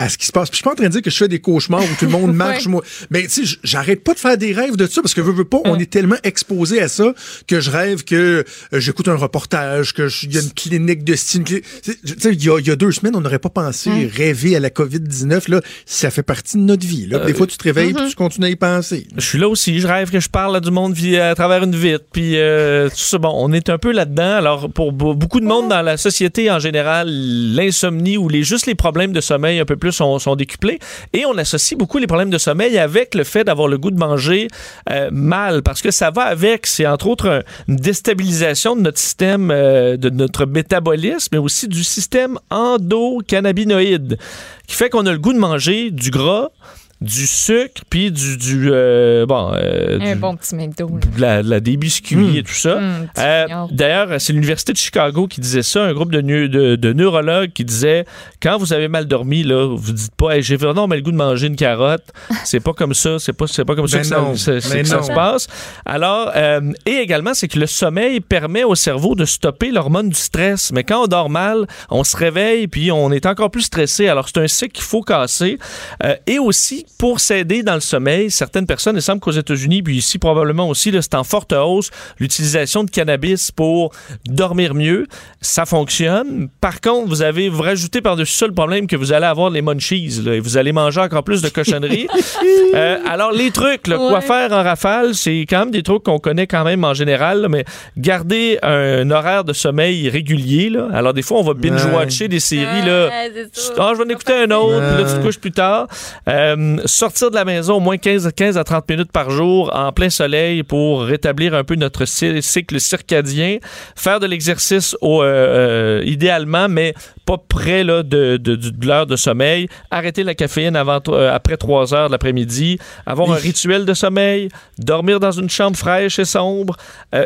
à ce qui se passe. Puis je suis pas en train de dire que je fais des cauchemars où tout le monde *laughs* marche. Ouais. moi. Mais tu sais, j'arrête pas de faire des rêves de ça parce que veux, veux pas, on est tellement exposé à ça que je rêve que euh, j'écoute un reportage, que je- il y a une clinique de style. Tu sais, il y a, il y a deux semaines, on n'aurait pas pensé rêver à la COVID-19. Là, ça fait partie de notre vie. Là. Des Euh, fois, tu te réveilles mhm. puis tu continues à y penser. Je suis là aussi. Je rêve que je parle à du monde via, à travers une vitre. Puis euh, tout ça, bon, on est un peu là-dedans. Alors, pour be- beaucoup de monde dans la société en général, l'insomnie ou les, juste les problèmes de sommeil un peu plus sont, décuplés. Et on associe beaucoup les problèmes de sommeil avec le fait d'avoir le goût de manger euh, mal. Parce que ça va avec, c'est entre autres un- une déstabilisation de notre système, euh, de notre métabolisme, mais aussi du système endocannabinoïde, qui fait qu'on a le goût de manger du gras, du sucre, puis du, du euh, bon, euh, Un du- bon petit McDo. de la, de la- des biscuits et tout ça. Mm, petit Euh. D'ailleurs, c'est l'Université de Chicago qui disait ça, un groupe de, de, de neurologues qui disait quand vous avez mal dormi, là, vous dites pas Hey, j'ai vraiment le goût de manger une carotte. C'est pas comme ça, c'est pas, c'est pas comme ça Ben que, ça- non, ça, c'est ben que ça non. se passe. Alors, euh, et également, c'est que le sommeil permet au cerveau de stopper l'hormone du stress. Mais quand on dort mal, on se réveille puis on est encore plus stressé. Alors, c'est un cycle qu'il faut casser. Euh, et aussi, pour s'aider dans le sommeil, certaines personnes, il semble qu'aux États-Unis, puis ici probablement aussi, c'est en forte hausse, l'utilisation de cannabis pour dormir mieux. Ça fonctionne. Par contre, vous avez, vous rajoutez par-dessus ça le problème que vous allez avoir les munchies, là, et vous allez manger encore plus de cochonneries. *laughs* Euh, alors, les trucs, là, quoi faire en rafale, c'est quand même des trucs qu'on connaît quand même en général, là, mais garder un horaire de sommeil régulier. Là. Alors, des fois, on va binge-watcher des séries. Là. Ouais. Ah, je vais en écouter un autre, puis là, tu te couches plus tard. Euh, sortir de la maison au moins 15, 15 à 30 minutes par jour en plein soleil pour rétablir un peu notre cy- cycle circadien. Faire de l'exercice au, euh, euh, idéalement, mais pas près là, de, de, de- de l'heure de sommeil. Arrêter la caféine avant, euh, après 3 heures de l'après-midi. Avoir un rituel de sommeil. Dormir dans une chambre fraîche et sombre.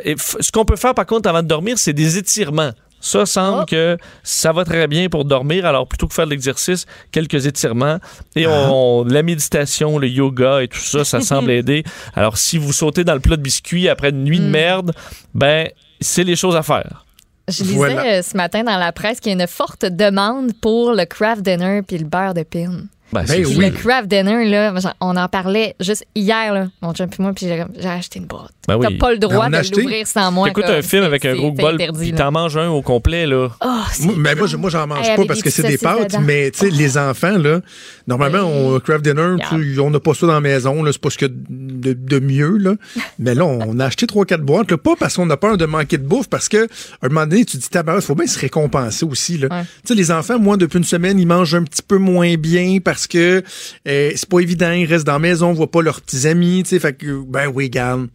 Et ce qu'on peut faire par contre avant de dormir, c'est des étirements. Ça semble que ça va très bien pour dormir. Alors, plutôt que faire de l'exercice, quelques étirements. Et on, la méditation, le yoga et tout ça, ça semble *laughs* aider. Alors, si vous sautez dans le plat de biscuits après une nuit de merde, ben, c'est les choses à faire. Je lisais Voilà. euh, ce matin dans la presse qu'il y a une forte demande pour le craft dinner puis le beurre de pin. Ben, Ben oui. Le craft dinner, là, on en parlait juste hier, là, mon chum et moi, puis j'ai comme- j'ai acheté une boîte. Ben oui. T'as pas le Ben, droit de acheté. l'ouvrir sans moi. T'écoutes un film avec un gros bol, puis t'en manges un au complet, là. Oh, Moi, ben, moi, je- moi, j'en mange Hey, pas parce que c'est des pâtes, dedans. mais tu sais, les enfants, là, normalement, on craft dinner, tu on n'a pas ça dans la maison, là, c'est pas ce que de, de mieux, là. Mais là, on a acheté trois, quatre boîtes, là, pas parce qu'on a peur de manquer de bouffe, parce que, à un moment donné, tu te dis, tabac, faut bien se récompenser aussi, là. Tu sais, les enfants, moi, depuis une semaine, ils mangent un petit peu moins bien parce que euh, c'est pas évident, ils restent dans la maison, on voit pas leurs petits amis, tu sais, fait que, ben oui, garde,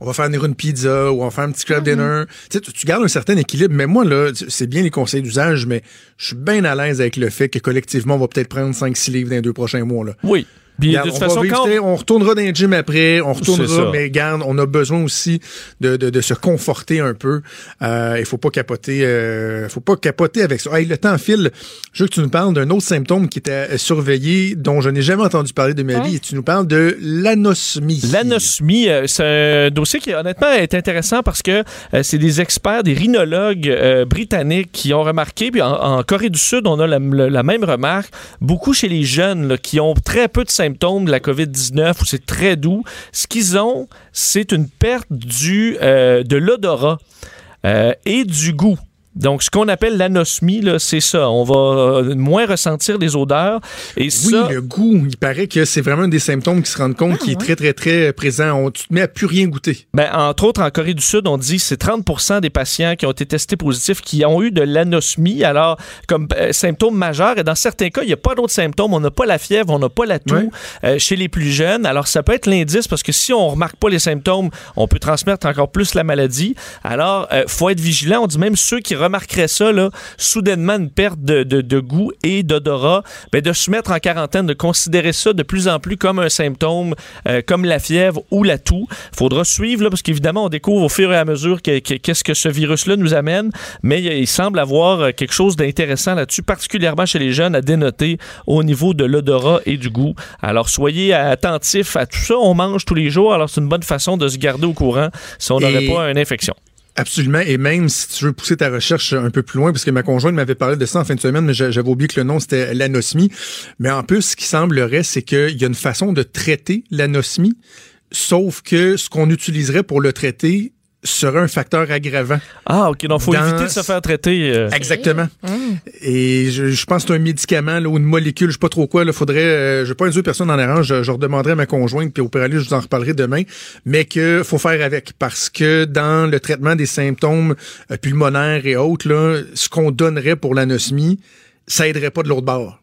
on va faire venir une pizza ou on va faire un petit dinner. Tu sais, tu, tu gardes un certain équilibre, mais moi, là, c'est bien les conseils d'usage, mais je suis bien à l'aise avec le fait que collectivement, on va peut-être prendre 5-6 livres dans les deux prochains mois, là. Oui. Puis, de toute on, façon, vivre, quand- on retournera dans les gym après, on retournera, mais garde, on a besoin aussi de, de, de se conforter un peu. Euh, il faut pas capoter, euh, faut pas capoter avec ça. Hey, le temps file. Je veux que tu nous parles d'un autre symptôme qui était euh, surveillé, dont je n'ai jamais entendu parler de ma vie. Et tu nous parles de l'anosmie. L'anosmie, euh, c'est un dossier qui honnêtement est intéressant parce que euh, c'est des experts, des rhinologues euh, britanniques qui ont remarqué, puis en, en Corée du Sud, on a la, la- la même remarque, beaucoup chez les jeunes là, qui ont très peu de symptômes de la COVID-19 où c'est très doux. Ce qu'ils ont, c'est une perte du, euh, de l'odorat euh, et du goût. Donc, ce qu'on appelle l'anosmie, c'est ça. On va euh, moins ressentir les odeurs. Et Oui, ça, le goût, il paraît que c'est vraiment un des symptômes qui se rendent compte qui est très, très, très présent. On, tu te mets à plus rien goûter. Ben, entre autres, en Corée du Sud, on dit que c'est 30% des patients qui ont été testés positifs qui ont eu de l'anosmie, alors comme euh, symptôme majeur. Et dans certains cas, il n'y a pas d'autres symptômes. On n'a pas la fièvre, on n'a pas la toux euh, chez les plus jeunes. Alors, ça peut être l'indice parce que si on remarque pas les symptômes, on peut transmettre encore plus la maladie. Alors, euh, faut être vigilant. On dit même ceux qui remarqueraient ça, là, soudainement une perte de, de- de goût et d'odorat, ben, de se mettre en quarantaine, de considérer ça de plus en plus comme un symptôme, euh, comme la fièvre ou la toux. faudra suivre, là, parce qu'évidemment, on découvre au fur et à mesure que- que- qu'est-ce que ce virus-là nous amène, mais il, semble avoir euh, quelque chose d'intéressant là-dessus, particulièrement chez les jeunes, à dénoter au niveau de l'odorat et du goût. Alors, soyez attentifs à tout ça. On mange tous les jours, alors c'est une bonne façon de se garder au courant si on n'aurait Et- pas une infection. Absolument. Et même si tu veux pousser ta recherche un peu plus loin, parce que ma conjointe m'avait parlé de ça en fin de semaine, mais j'a- j'avais oublié que le nom, c'était l'anosmie. Mais en plus, ce qui semblerait, c'est qu'il y a une façon de traiter l'anosmie, sauf que ce qu'on utiliserait pour le traiter serait un facteur aggravant. Ah, OK. Donc, il faut Dans- éviter de se faire traiter. euh, Exactement. Mmh. Et je, je pense que c'est un médicament là, ou une molécule, je sais pas trop quoi. Là, faudrait, euh, je vais pas induire personne en erreur. Je, je redemanderai à ma conjointe, puis au aller, je vous en reparlerai demain. Mais que faut faire avec parce que dans le traitement des symptômes euh, pulmonaires et autres, là, ce qu'on donnerait pour l'anosmie, ça aiderait pas de l'autre bord.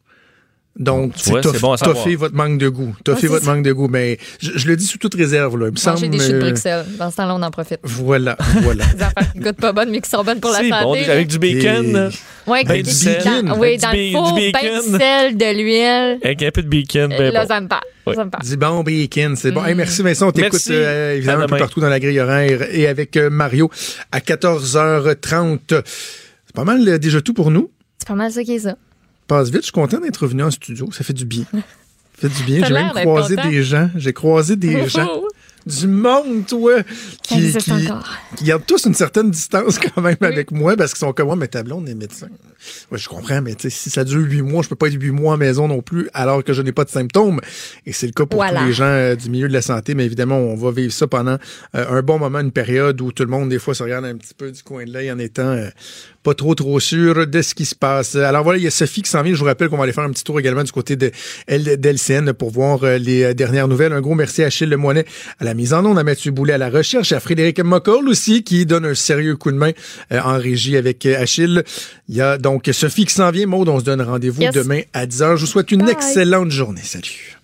Donc, tu vois, bon toffer votre manque de goût. Ouais, c'est votre ça. manque de goût. Mais je, je le dis sous toute réserve. Là. Il me semble. des choux de euh, Bruxelles. Dans ce temps-là, on en profite. Voilà, *laughs* voilà. Des affaires qui goûtent pas bonnes, mais qui sont bonnes pour la C'est santé. bon, avec du bacon. Ouais, Ben, avec du dans- Oui, Avec dans du le four, du ben bacon. de sel, de l'huile. Avec un peu de bacon. Ben là, bon. ça me parle. Oui. Ça me parle. Du bon bacon, c'est bon. Mm. Hey, merci Vincent, on t'écoute euh, évidemment un peu partout dans la grille horaire et avec euh, Mario à 14h30. C'est pas mal euh, déjà tout pour nous. C'est pas mal ça qui est ça. Passe vite, je suis content d'être revenu en studio, ça fait du bien. *laughs* Ça fait du bien. J'ai même croisé des gens, j'ai croisé des gens. Du monde, toi, qui, qui, gardent tous une certaine distance quand même avec moi parce qu'ils sont comme moi, mais ta blonde est médecin. Ouais, je comprends, mais si ça dure huit mois, je peux pas être huit mois à maison non plus alors que je n'ai pas de symptômes. Et c'est le cas pour Voilà. tous les gens euh, du milieu de la santé, mais évidemment, on va vivre ça pendant euh, un bon moment, une période où tout le monde, des fois, se regarde un petit peu du coin de l'œil en étant euh, pas trop, trop sûr de ce qui se passe. Alors voilà, il y a Sophie qui s'en vient. Je vous rappelle qu'on va aller faire un petit tour également du côté de d'LCN pour voir les dernières nouvelles. Un gros merci à Achille Lemoinet à la mise en onde, à Mathieu Boulet à la recherche, à Frédéric Mocoll aussi qui donne un sérieux coup de main euh, en régie avec euh, Achille. Il y a donc Sophie qui s'en vient. Maud, on se donne rendez-vous Yes. demain à 10h. Je vous souhaite une Bye. excellente journée. Salut.